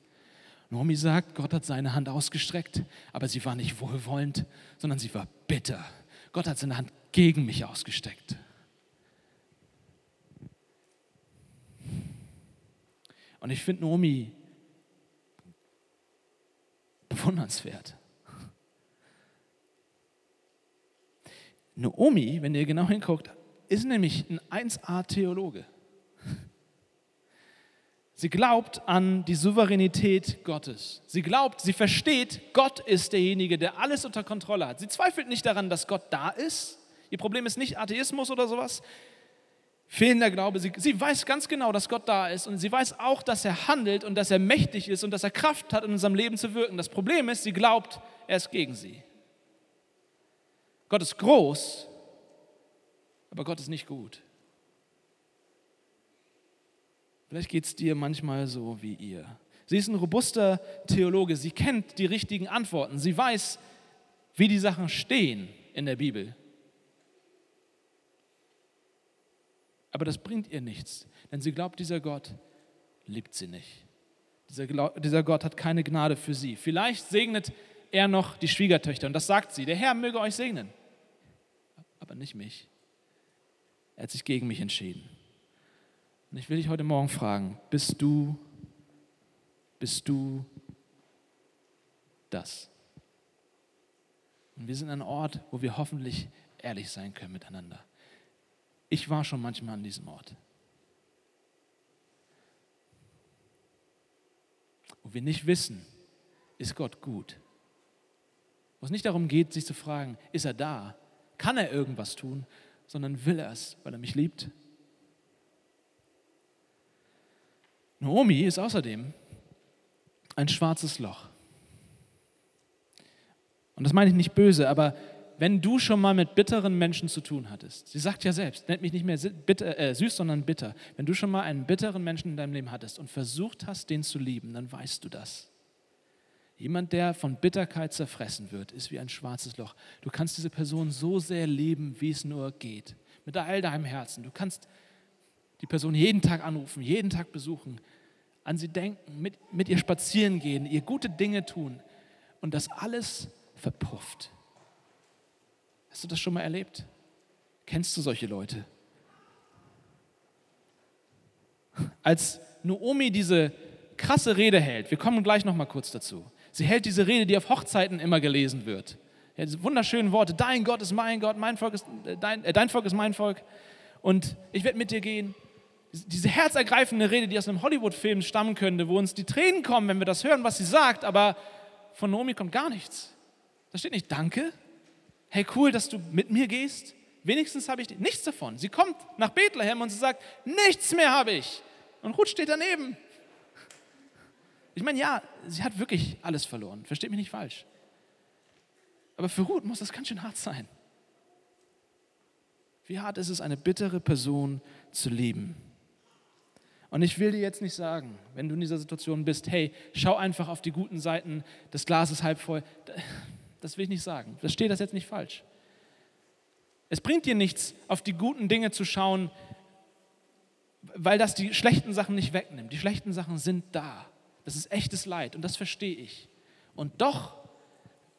Naomi sagt, Gott hat seine Hand ausgestreckt, aber sie war nicht wohlwollend, sondern sie war bitter. Gott hat seine Hand gegen mich ausgestreckt. Und ich finde Naomi bewundernswert. Naomi, wenn ihr genau hinguckt, ist nämlich ein 1A-Theologe. Sie glaubt an die Souveränität Gottes. Sie glaubt, sie versteht, Gott ist derjenige, der alles unter Kontrolle hat. Sie zweifelt nicht daran, dass Gott da ist. Ihr Problem ist nicht Atheismus oder sowas. Fehlender Glaube. Sie, sie weiß ganz genau, dass Gott da ist und sie weiß auch, dass er handelt und dass er mächtig ist und dass er Kraft hat, in unserem Leben zu wirken. Das Problem ist, sie glaubt, er ist gegen sie. Gott ist groß, aber Gott ist nicht gut. Vielleicht geht es dir manchmal so wie ihr. Sie ist ein robuster Theologe. Sie kennt die richtigen Antworten. Sie weiß, wie die Sachen stehen in der Bibel. Aber das bringt ihr nichts, denn sie glaubt, dieser Gott liebt sie nicht. Dieser, dieser Gott hat keine Gnade für sie. Vielleicht segnet er noch die Schwiegertöchter und das sagt sie. Der Herr möge euch segnen, aber nicht mich. Er hat sich gegen mich entschieden. Und ich will dich heute Morgen fragen, bist du, bist du das? Und wir sind ein Ort, wo wir hoffentlich ehrlich sein können miteinander. Ich war schon manchmal an diesem Ort. Wo wir nicht wissen, ist Gott gut. Wo es nicht darum geht, sich zu fragen, ist er da? Kann er irgendwas tun? Sondern will er es, weil er mich liebt Naomi ist außerdem ein schwarzes Loch. Und das meine ich nicht böse, aber wenn du schon mal mit bitteren Menschen zu tun hattest, sie sagt ja selbst, nennt mich nicht mehr bitter, äh, süß, sondern bitter. Wenn du schon mal einen bitteren Menschen in deinem Leben hattest und versucht hast, den zu lieben, dann weißt du das. Jemand, der von Bitterkeit zerfressen wird, ist wie ein schwarzes Loch. Du kannst diese Person so sehr lieben, wie es nur geht. Mit all deinem Herzen. Du kannst die Person jeden Tag anrufen, jeden Tag besuchen, an sie denken, mit, mit ihr spazieren gehen, ihr gute Dinge tun und das alles verpufft. Hast du das schon mal erlebt? Kennst du solche Leute? Als Naomi diese krasse Rede hält, wir kommen gleich noch mal kurz dazu. Sie hält diese Rede, die auf Hochzeiten immer gelesen wird. Ja, diese wunderschönen Worte: Dein Gott ist mein Gott, mein Volk ist äh, dein, äh, dein Volk ist mein Volk und ich werde mit dir gehen diese herzergreifende Rede, die aus einem Hollywood-Film stammen könnte, wo uns die Tränen kommen, wenn wir das hören, was sie sagt, aber von Naomi kommt gar nichts. Da steht nicht Danke. Hey, cool, dass du mit mir gehst. Wenigstens habe ich nichts davon. Sie kommt nach Bethlehem und sie sagt, nichts mehr habe ich. Und Ruth steht daneben. Ich meine, ja, sie hat wirklich alles verloren. Versteht mich nicht falsch. Aber für Ruth muss das ganz schön hart sein. Wie hart ist es, eine bittere Person zu lieben? Und ich will dir jetzt nicht sagen, wenn du in dieser Situation bist, hey, schau einfach auf die guten Seiten, das Glas ist halb voll. Das will ich nicht sagen. Das steht das jetzt nicht falsch. Es bringt dir nichts, auf die guten Dinge zu schauen, weil das die schlechten Sachen nicht wegnimmt. Die schlechten Sachen sind da. Das ist echtes Leid und das verstehe ich. Und doch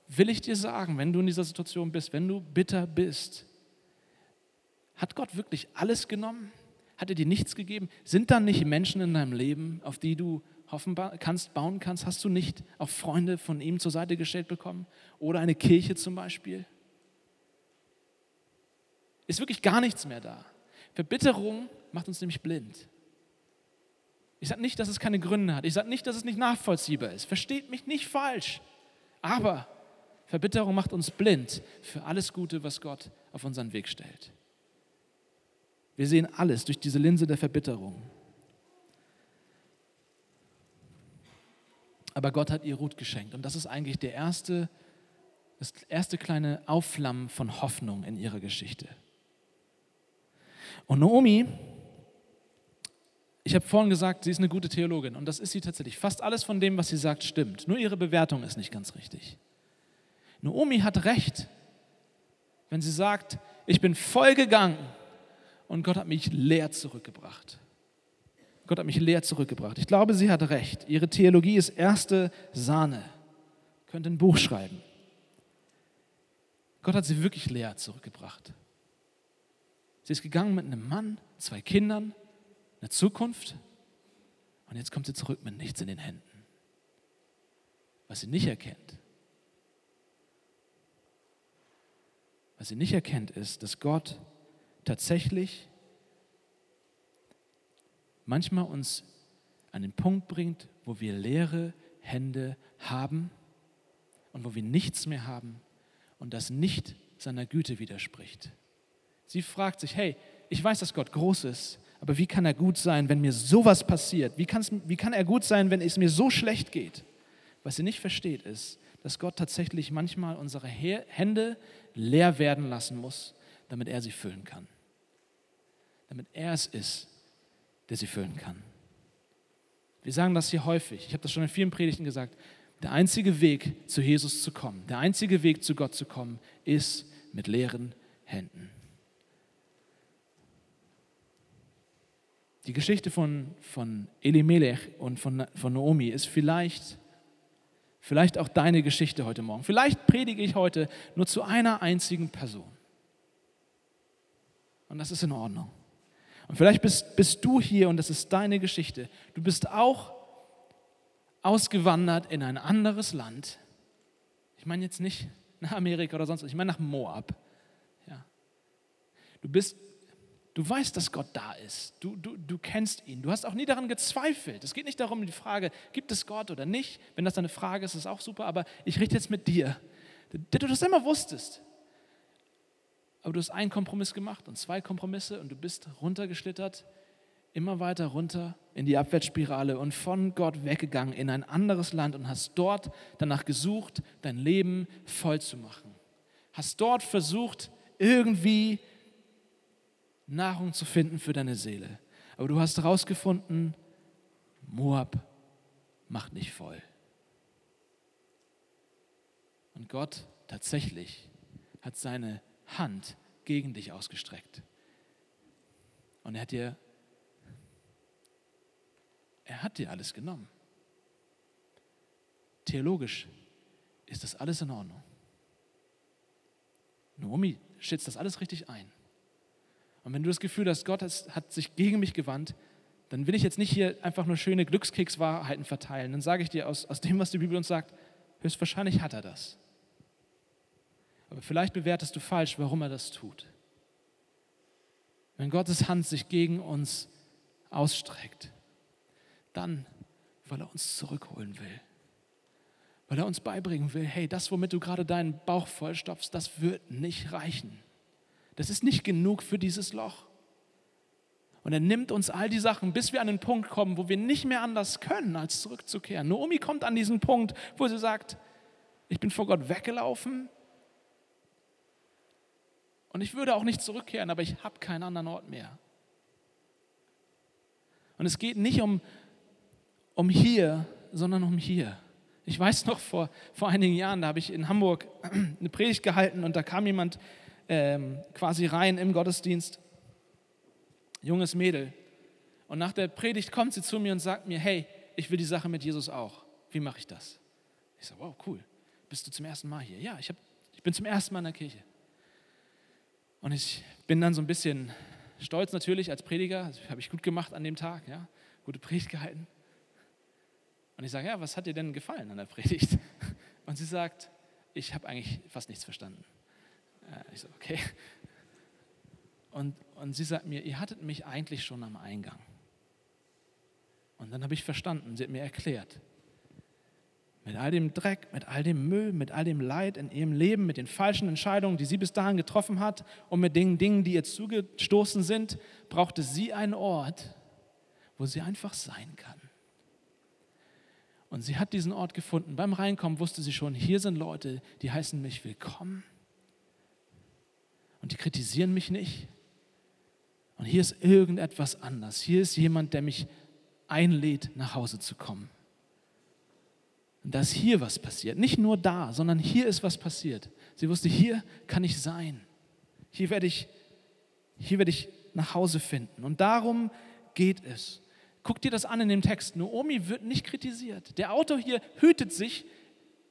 will ich dir sagen, wenn du in dieser Situation bist, wenn du bitter bist, hat Gott wirklich alles genommen? Hat er dir nichts gegeben? Sind da nicht Menschen in deinem Leben, auf die du hoffen kannst, bauen kannst? Hast du nicht auch Freunde von ihm zur Seite gestellt bekommen? Oder eine Kirche zum Beispiel? Ist wirklich gar nichts mehr da. Verbitterung macht uns nämlich blind. Ich sage nicht, dass es keine Gründe hat. Ich sage nicht, dass es nicht nachvollziehbar ist. Versteht mich nicht falsch. Aber Verbitterung macht uns blind für alles Gute, was Gott auf unseren Weg stellt. Wir sehen alles durch diese Linse der Verbitterung. Aber Gott hat ihr Ruth geschenkt. Und das ist eigentlich der erste, das erste kleine Aufflammen von Hoffnung in ihrer Geschichte. Und Naomi, ich habe vorhin gesagt, sie ist eine gute Theologin. Und das ist sie tatsächlich. Fast alles von dem, was sie sagt, stimmt. Nur ihre Bewertung ist nicht ganz richtig. Naomi hat recht, wenn sie sagt, ich bin voll gegangen und Gott hat mich leer zurückgebracht. Gott hat mich leer zurückgebracht. Ich glaube, sie hat recht. Ihre Theologie ist erste Sahne. Könnte ein Buch schreiben. Gott hat sie wirklich leer zurückgebracht. Sie ist gegangen mit einem Mann, zwei Kindern, einer Zukunft und jetzt kommt sie zurück mit nichts in den Händen. Was sie nicht erkennt, Was sie nicht erkennt, ist, dass Gott tatsächlich manchmal uns an den Punkt bringt, wo wir leere Hände haben und wo wir nichts mehr haben und das nicht seiner Güte widerspricht. Sie fragt sich, hey, ich weiß, dass Gott groß ist, aber wie kann er gut sein, wenn mir sowas passiert? Wie, wie kann er gut sein, wenn es mir so schlecht geht? Was sie nicht versteht, ist, dass Gott tatsächlich manchmal unsere Hände leer werden lassen muss, damit er sie füllen kann. Damit er es ist, der sie füllen kann. Wir sagen das hier häufig. Ich habe das schon in vielen Predigten gesagt. Der einzige Weg, zu Jesus zu kommen, der einzige Weg, zu Gott zu kommen, ist mit leeren Händen. Die Geschichte von, von Elimelech und von, von Naomi ist vielleicht, vielleicht auch deine Geschichte heute Morgen. Vielleicht predige ich heute nur zu einer einzigen Person. Und das ist in Ordnung. Und vielleicht bist, bist du hier und das ist deine Geschichte. Du bist auch ausgewandert in ein anderes Land. Ich meine jetzt nicht nach Amerika oder sonst was, ich meine nach Moab. Ja. Du bist Du weißt, dass Gott da ist. Du, du, du kennst ihn. Du hast auch nie daran gezweifelt. Es geht nicht darum, die Frage, gibt es Gott oder nicht? Wenn das eine Frage ist, ist auch super. Aber ich rede jetzt mit dir, der du das immer wusstest. Aber du hast einen Kompromiss gemacht und zwei Kompromisse und du bist runtergeschlittert, immer weiter runter in die Abwärtsspirale und von Gott weggegangen in ein anderes Land und hast dort danach gesucht, dein Leben voll zu machen. Hast dort versucht, irgendwie Nahrung zu finden für deine Seele. Aber du hast herausgefunden, Moab macht nicht voll. Und Gott tatsächlich hat seine Hand gegen dich ausgestreckt. Und er hat dir, er hat dir alles genommen. Theologisch ist das alles in Ordnung. Naomi schätzt das alles richtig ein. Und wenn du das Gefühl hast, Gott hat sich gegen mich gewandt, dann will ich jetzt nicht hier einfach nur schöne Glückskekswahrheiten verteilen. Dann sage ich dir aus, aus dem, was die Bibel uns sagt, höchstwahrscheinlich hat er das. Aber vielleicht bewertest du falsch, warum er das tut. Wenn Gottes Hand sich gegen uns ausstreckt, dann, weil er uns zurückholen will. Weil er uns beibringen will, hey, das, womit du gerade deinen Bauch vollstopfst, das wird nicht reichen. Das ist nicht genug für dieses Loch. Und er nimmt uns all die Sachen, bis wir an den Punkt kommen, wo wir nicht mehr anders können, als zurückzukehren. Naomi kommt an diesen Punkt, wo sie sagt, ich bin vor Gott weggelaufen und ich würde auch nicht zurückkehren, aber ich habe keinen anderen Ort mehr. Und es geht nicht um, um hier, sondern um hier. Ich weiß noch, vor, vor einigen Jahren, da habe ich in Hamburg eine Predigt gehalten und da kam jemand ähm, quasi rein im Gottesdienst, junges Mädel. Und nach der Predigt kommt sie zu mir und sagt mir, hey, ich will die Sache mit Jesus auch. Wie mache ich das? Ich sage, wow, cool. Bist du zum ersten Mal hier? Ja, ich, hab, ich bin zum ersten Mal in der Kirche. Und ich bin dann so ein bisschen stolz natürlich als Prediger, das habe ich gut gemacht an dem Tag, ja, gute Predigt gehalten. Und ich sage, ja, was hat dir denn gefallen an der Predigt? Und sie sagt, ich habe eigentlich fast nichts verstanden. Ich so, okay. Und, und sie sagt mir, ihr hattet mich eigentlich schon am Eingang. Und dann habe ich verstanden, sie hat mir erklärt, mit all dem Dreck, mit all dem Müll, mit all dem Leid in ihrem Leben, mit den falschen Entscheidungen, die sie bis dahin getroffen hat und mit den Dingen, die ihr zugestoßen sind, brauchte sie einen Ort, wo sie einfach sein kann. Und sie hat diesen Ort gefunden. Beim Reinkommen wusste sie schon, hier sind Leute, die heißen mich willkommen und die kritisieren mich nicht. Und hier ist irgendetwas anders. Hier ist jemand, der mich einlädt, nach Hause zu kommen. Und da ist hier was passiert. Nicht nur da, sondern hier ist was passiert. Sie wusste, hier kann ich sein. Hier werde ich, hier werde ich nach Hause finden. Und darum geht es. Guck dir das an in dem Text. Naomi wird nicht kritisiert. Der Autor hier hütet sich,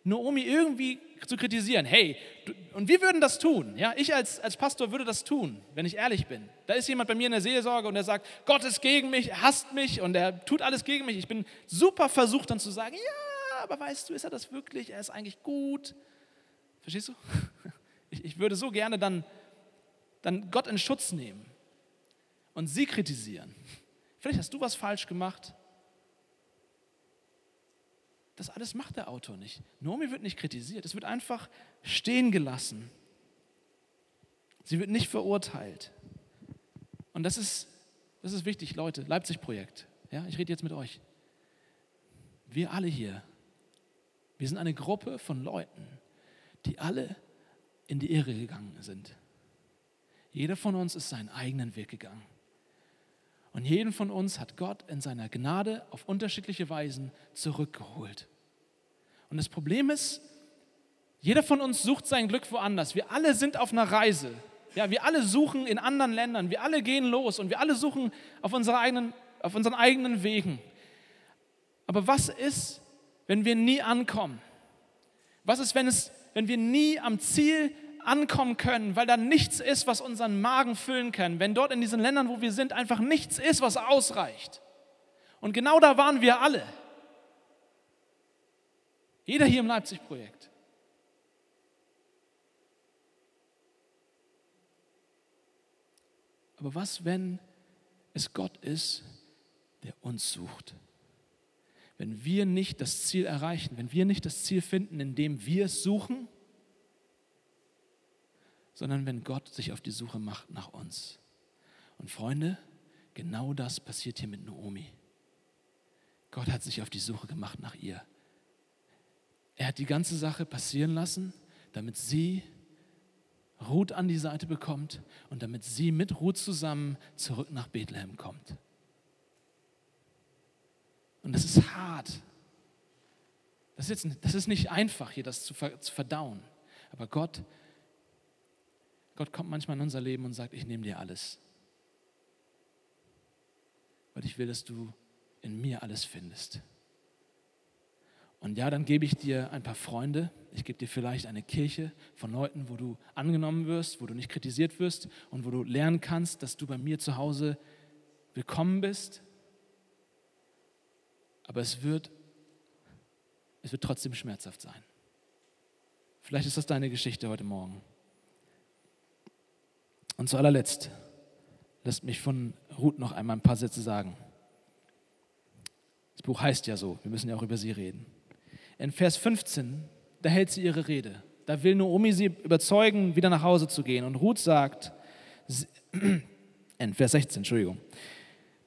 Naomi irgendwie zu kritisieren. Hey, du, und wir würden das tun. Ja, ich als, als Pastor würde das tun, wenn ich ehrlich bin. Da ist jemand bei mir in der Seelsorge und der sagt, Gott ist gegen mich, er hasst mich und er tut alles gegen mich. Ich bin super versucht dann zu sagen, ja, aber weißt du, ist er das wirklich? Er ist eigentlich gut. Verstehst du? Ich, ich würde so gerne dann, dann Gott in Schutz nehmen und sie kritisieren. Vielleicht hast du was falsch gemacht. Das alles macht der Autor nicht. Nomi wird nicht kritisiert, es wird einfach stehen gelassen. Sie wird nicht verurteilt. Und das ist, das ist wichtig, Leute, Leipzig-Projekt. Ja, ich rede jetzt mit euch. Wir alle hier, wir sind eine Gruppe von Leuten, die alle in die Irre gegangen sind. Jeder von uns ist seinen eigenen Weg gegangen. Und jeden von uns hat Gott in seiner Gnade auf unterschiedliche Weisen zurückgeholt. Und das Problem ist, jeder von uns sucht sein Glück woanders. Wir alle sind auf einer Reise. Ja, wir alle suchen in anderen Ländern. Wir alle gehen los und wir alle suchen auf, unsere eigenen, auf unseren eigenen Wegen. Aber was ist, wenn wir nie ankommen? Was ist, wenn, es, wenn wir nie am Ziel ankommen können, weil da nichts ist, was unseren Magen füllen kann, wenn dort in diesen Ländern, wo wir sind, einfach nichts ist, was ausreicht. Und genau da waren wir alle. Jeder hier im Leipzig-Projekt. Aber was, wenn es Gott ist, der uns sucht? Wenn wir nicht das Ziel erreichen, wenn wir nicht das Ziel finden, indem wir es suchen, sondern wenn Gott sich auf die Suche macht nach uns. Und Freunde, genau das passiert hier mit Naomi. Gott hat sich auf die Suche gemacht nach ihr. Er hat die ganze Sache passieren lassen, damit sie Ruth an die Seite bekommt und damit sie mit Ruth zusammen zurück nach Bethlehem kommt. Und das ist hart. Das ist, jetzt, das ist nicht einfach, hier das zu verdauen. Aber Gott Gott kommt manchmal in unser Leben und sagt, ich nehme dir alles. Weil ich will, dass du in mir alles findest. Und ja, dann gebe ich dir ein paar Freunde, ich gebe dir vielleicht eine Kirche von Leuten, wo du angenommen wirst, wo du nicht kritisiert wirst und wo du lernen kannst, dass du bei mir zu Hause willkommen bist. Aber es wird, es wird trotzdem schmerzhaft sein. Vielleicht ist das deine Geschichte heute Morgen. Und zu allerletzt, lasst mich von Ruth noch einmal ein paar Sätze sagen. Das Buch heißt ja so, wir müssen ja auch über sie reden. In Vers 15, da hält sie ihre Rede. Da will Naomi sie überzeugen, wieder nach Hause zu gehen. Und Ruth sagt, in Vers 16, Entschuldigung,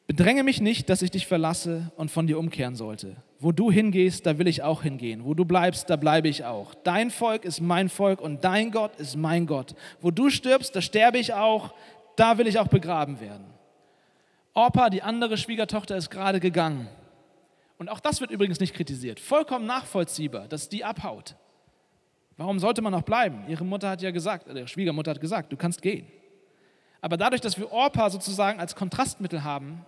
bedränge mich nicht, dass ich dich verlasse und von dir umkehren sollte. Wo du hingehst, da will ich auch hingehen. Wo du bleibst, da bleibe ich auch. Dein Volk ist mein Volk und dein Gott ist mein Gott. Wo du stirbst, da sterbe ich auch. Da will ich auch begraben werden. Orpa, die andere Schwiegertochter, ist gerade gegangen. Und auch das wird übrigens nicht kritisiert. Vollkommen nachvollziehbar, dass die abhaut. Warum sollte man noch bleiben? Ihre Mutter hat ja gesagt, ihre Schwiegermutter hat gesagt, du kannst gehen. Aber dadurch, dass wir Orpa sozusagen als Kontrastmittel haben,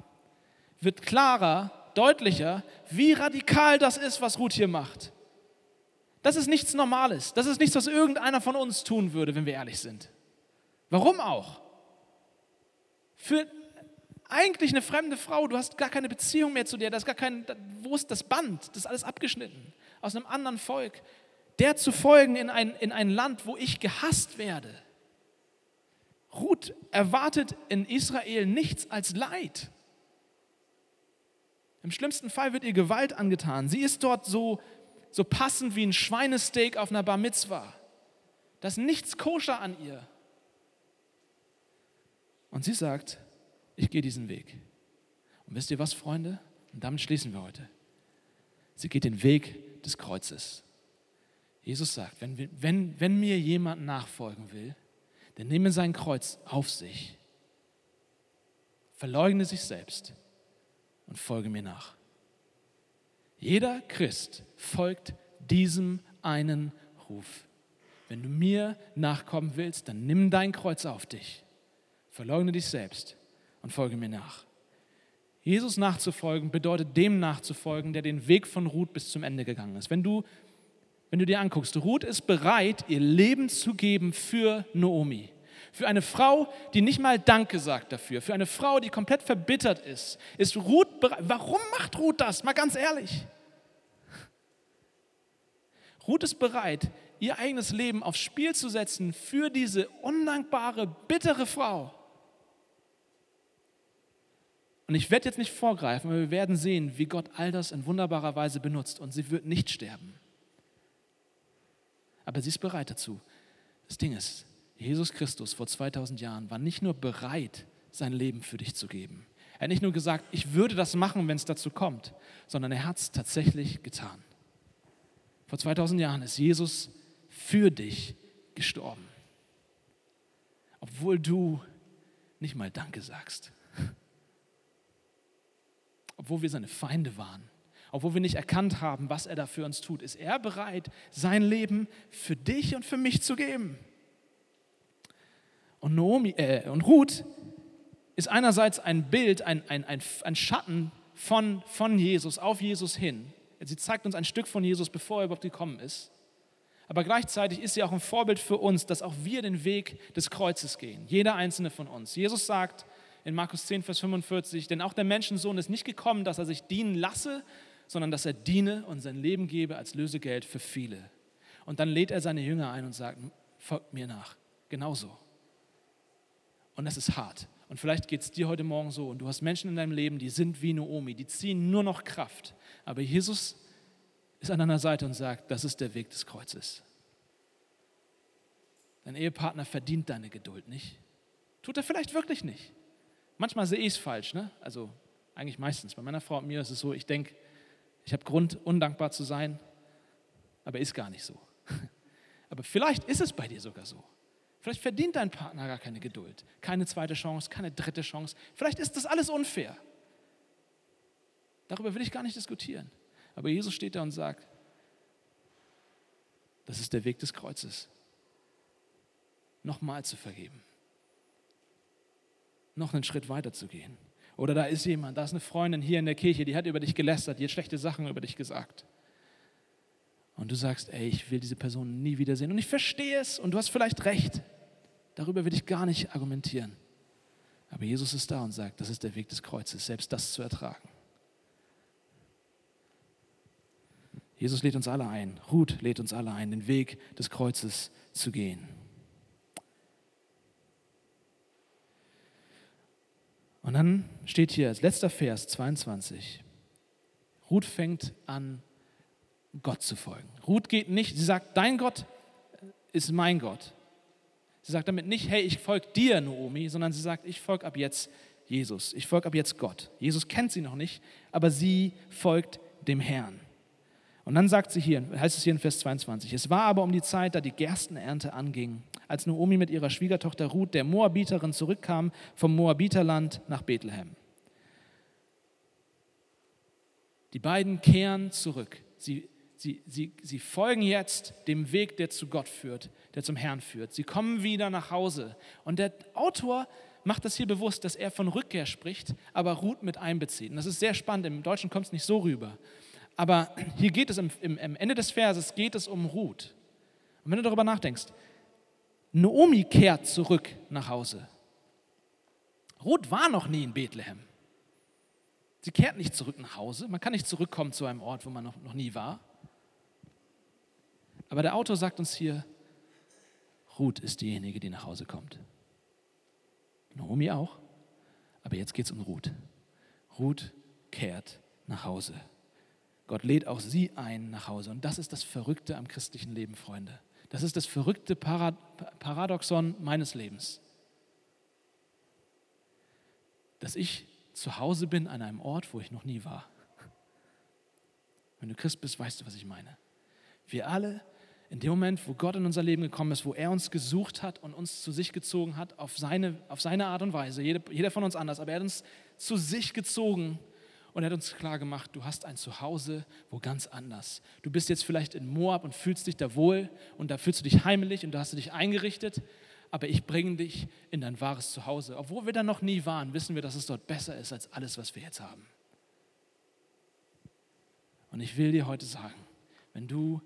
wird klarer, deutlicher, wie radikal das ist, was Ruth hier macht. Das ist nichts Normales. Das ist nichts, was irgendeiner von uns tun würde, wenn wir ehrlich sind. Warum auch? Für eigentlich eine fremde Frau, du hast gar keine Beziehung mehr zu der, das gar kein, wo ist das Band? Das ist alles abgeschnitten. Aus einem anderen Volk. Der zu folgen in ein, in ein Land, wo ich gehasst werde. Ruth erwartet in Israel nichts als Leid. Im schlimmsten Fall wird ihr Gewalt angetan. Sie ist dort so, so passend wie ein Schweinesteak auf einer Bar Mitzvah. Da ist nichts koscher an ihr. Und sie sagt, ich gehe diesen Weg. Und wisst ihr was, Freunde? Und damit schließen wir heute. Sie geht den Weg des Kreuzes. Jesus sagt, wenn, wenn, wenn mir jemand nachfolgen will, dann nehme sein Kreuz auf sich, verleugne sich selbst und folge mir nach. Jeder Christ folgt diesem einen Ruf. Wenn du mir nachkommen willst, dann nimm dein Kreuz auf dich, verleugne dich selbst und folge mir nach. Jesus nachzufolgen bedeutet dem nachzufolgen, der den Weg von Ruth bis zum Ende gegangen ist. Wenn du, wenn du dir anguckst, Ruth ist bereit, ihr Leben zu geben für Naomi. Für eine Frau, die nicht mal Danke sagt dafür, für eine Frau, die komplett verbittert ist, ist Ruth bereit. Warum macht Ruth das? Mal ganz ehrlich. Ruth ist bereit, ihr eigenes Leben aufs Spiel zu setzen für diese undankbare, bittere Frau. Und ich werde jetzt nicht vorgreifen, aber wir werden sehen, wie Gott all das in wunderbarer Weise benutzt und sie wird nicht sterben. Aber sie ist bereit dazu. Das Ding ist, Jesus Christus vor 2000 Jahren war nicht nur bereit, sein Leben für dich zu geben. Er hat nicht nur gesagt, ich würde das machen, wenn es dazu kommt, sondern er hat es tatsächlich getan. Vor 2000 Jahren ist Jesus für dich gestorben. Obwohl du nicht mal Danke sagst obwohl wir seine Feinde waren, obwohl wir nicht erkannt haben, was er da für uns tut, ist er bereit, sein Leben für dich und für mich zu geben. Und, Naomi, äh, und Ruth ist einerseits ein Bild, ein, ein, ein, ein Schatten von, von Jesus, auf Jesus hin. Sie zeigt uns ein Stück von Jesus, bevor er überhaupt gekommen ist. Aber gleichzeitig ist sie auch ein Vorbild für uns, dass auch wir den Weg des Kreuzes gehen. Jeder einzelne von uns. Jesus sagt, in Markus 10, Vers 45, denn auch der Menschensohn ist nicht gekommen, dass er sich dienen lasse, sondern dass er diene und sein Leben gebe als Lösegeld für viele. Und dann lädt er seine Jünger ein und sagt, folgt mir nach. Genauso. Und das ist hart. Und vielleicht geht es dir heute Morgen so und du hast Menschen in deinem Leben, die sind wie Noomi, die ziehen nur noch Kraft. Aber Jesus ist an deiner Seite und sagt, das ist der Weg des Kreuzes. Dein Ehepartner verdient deine Geduld nicht. Tut er vielleicht wirklich nicht. Manchmal sehe ich es falsch, ne? also eigentlich meistens. Bei meiner Frau und mir ist es so, ich denke, ich habe Grund, undankbar zu sein, aber ist gar nicht so. Aber vielleicht ist es bei dir sogar so. Vielleicht verdient dein Partner gar keine Geduld, keine zweite Chance, keine dritte Chance. Vielleicht ist das alles unfair. Darüber will ich gar nicht diskutieren. Aber Jesus steht da und sagt, das ist der Weg des Kreuzes. Nochmal zu vergeben noch einen Schritt weiter zu gehen. Oder da ist jemand, da ist eine Freundin hier in der Kirche, die hat über dich gelästert, die hat schlechte Sachen über dich gesagt. Und du sagst, ey, ich will diese Person nie wiedersehen. Und ich verstehe es und du hast vielleicht recht. Darüber will ich gar nicht argumentieren. Aber Jesus ist da und sagt, das ist der Weg des Kreuzes, selbst das zu ertragen. Jesus lädt uns alle ein, Ruth lädt uns alle ein, den Weg des Kreuzes zu gehen. Und dann steht hier als letzter Vers 22, Ruth fängt an, Gott zu folgen. Ruth geht nicht, sie sagt, dein Gott ist mein Gott. Sie sagt damit nicht, hey, ich folge dir, Naomi, sondern sie sagt, ich folge ab jetzt Jesus. Ich folge ab jetzt Gott. Jesus kennt sie noch nicht, aber sie folgt dem Herrn. Und dann sagt sie hier, heißt es hier in Vers 22, es war aber um die Zeit, da die Gerstenernte anging, als Naomi mit ihrer Schwiegertochter Ruth, der Moabiterin, zurückkam vom Moabiterland nach Bethlehem. Die beiden kehren zurück. Sie, sie, sie, sie folgen jetzt dem Weg, der zu Gott führt, der zum Herrn führt. Sie kommen wieder nach Hause. Und der Autor macht das hier bewusst, dass er von Rückkehr spricht, aber Ruth mit einbezieht. Und das ist sehr spannend. Im Deutschen kommt es nicht so rüber. Aber hier geht es im, im, Ende des Verses geht es um Ruth. Und wenn du darüber nachdenkst, Naomi kehrt zurück nach Hause. Ruth war noch nie in Bethlehem. Sie kehrt nicht zurück nach Hause. Man kann nicht zurückkommen zu einem Ort, wo man noch, noch nie war. Aber der Autor sagt uns hier, Ruth ist diejenige, die nach Hause kommt. Naomi auch. Aber jetzt geht es um Ruth. Ruth kehrt nach Hause. Gott lädt auch sie ein nach Hause. Und das ist das Verrückte am christlichen Leben, Freunde. Das ist das verrückte Paradoxon meines Lebens. Dass ich zu Hause bin an einem Ort, wo ich noch nie war. Wenn du Christ bist, weißt du, was ich meine. Wir alle, in dem Moment, wo Gott in unser Leben gekommen ist, wo er uns gesucht hat und uns zu sich gezogen hat, auf seine, auf seine Art und Weise, jeder, jeder von uns anders, aber er hat uns zu sich gezogen und er hat uns klar gemacht, du hast ein Zuhause, wo ganz anders. Du bist jetzt vielleicht in Moab und fühlst dich da wohl und da fühlst du dich heimelig und da hast du dich eingerichtet, aber ich bringe dich in dein wahres Zuhause. Obwohl wir da noch nie waren, wissen wir, dass es dort besser ist als alles, was wir jetzt haben. Und ich will dir heute sagen, wenn du,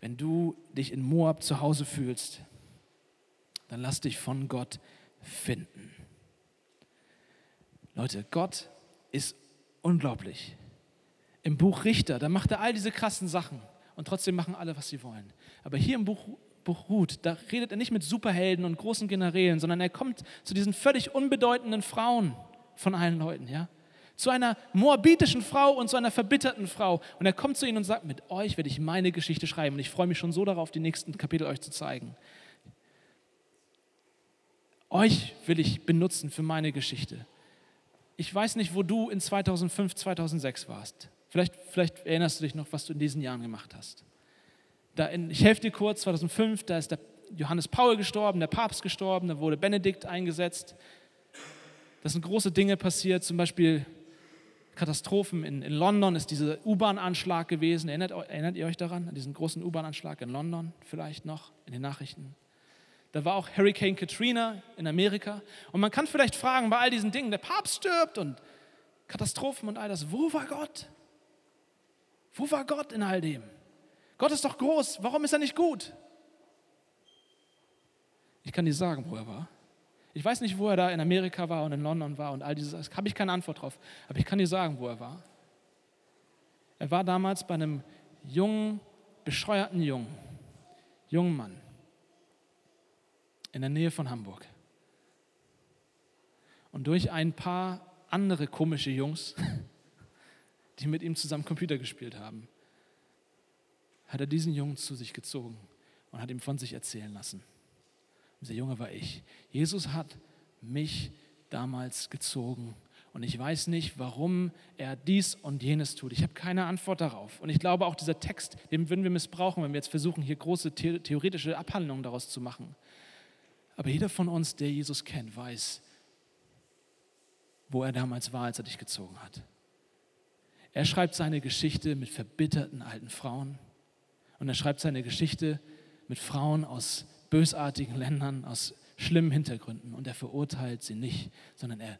wenn du dich in Moab zu Hause fühlst, dann lass dich von Gott finden. Leute, Gott ist unglaublich. Im Buch Richter, da macht er all diese krassen Sachen. und trotzdem machen alle, was sie wollen. Aber hier im Buch, Buch Ruth, da redet er nicht mit Superhelden und großen Generälen, sondern er kommt zu diesen völlig unbedeutenden Frauen von allen Leuten, ja? Zu einer moabitischen Frau und zu einer verbitterten Frau. Und er kommt zu ihnen und sagt, mit euch werde ich meine Geschichte schreiben. Und ich freue mich schon so darauf, die nächsten Kapitel euch zu zeigen. Euch will ich benutzen für meine Geschichte. Ich weiß nicht, wo du in 2005, 2006 warst. Vielleicht, vielleicht erinnerst du dich noch, was du in diesen Jahren gemacht hast. In, ich helfe dir kurz, 2005, da ist der Johannes Paul gestorben, der Papst gestorben, da wurde Benedikt eingesetzt. Da sind große Dinge passiert, zum Beispiel Katastrophen. In, in London ist dieser U-Bahn-Anschlag gewesen. Erinnert, erinnert ihr euch daran, an diesen großen U-Bahn-Anschlag in London vielleicht noch, in den Nachrichten? Da war auch Hurricane Katrina in Amerika. Und man kann vielleicht fragen, bei all diesen Dingen, der Papst stirbt und Katastrophen und all das, wo war Gott? Wo war Gott in all dem? Gott ist doch groß, warum ist er nicht gut? Ich kann dir sagen, wo er war. Ich weiß nicht, wo er da in Amerika war und in London war und all dieses, habe ich keine Antwort drauf. Aber ich kann dir sagen, wo er war. Er war damals bei einem jungen, bescheuerten Jungen, jungen Mann in der Nähe von Hamburg. Und durch ein paar andere komische Jungs, die mit ihm zusammen Computer gespielt haben, hat er diesen Jungen zu sich gezogen und hat ihm von sich erzählen lassen. Dieser Junge war ich. Jesus hat mich damals gezogen und ich weiß nicht, warum er dies und jenes tut. Ich habe keine Antwort darauf. Und ich glaube auch dieser Text, den würden wir missbrauchen, wenn wir jetzt versuchen, hier große theoretische Abhandlungen daraus zu machen. Aber jeder von uns, der Jesus kennt, weiß, wo er damals war, als er dich gezogen hat. Er schreibt seine Geschichte mit verbitterten alten Frauen und er schreibt seine Geschichte mit Frauen aus bösartigen Ländern, aus schlimmen Hintergründen und er verurteilt sie nicht, sondern er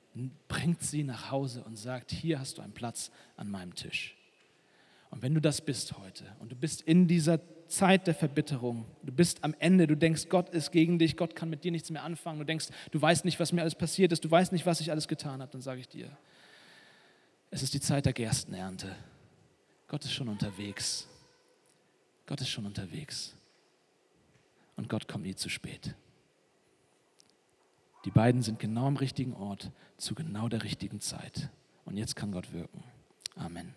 bringt sie nach Hause und sagt, hier hast du einen Platz an meinem Tisch. Und wenn du das bist heute und du bist in dieser Zeit der Verbitterung. Du bist am Ende, du denkst, Gott ist gegen dich, Gott kann mit dir nichts mehr anfangen. Du denkst, du weißt nicht, was mir alles passiert ist, du weißt nicht, was ich alles getan habe. Dann sage ich dir, es ist die Zeit der Gerstenernte. Gott ist schon unterwegs. Gott ist schon unterwegs. Und Gott kommt nie zu spät. Die beiden sind genau am richtigen Ort zu genau der richtigen Zeit. Und jetzt kann Gott wirken. Amen.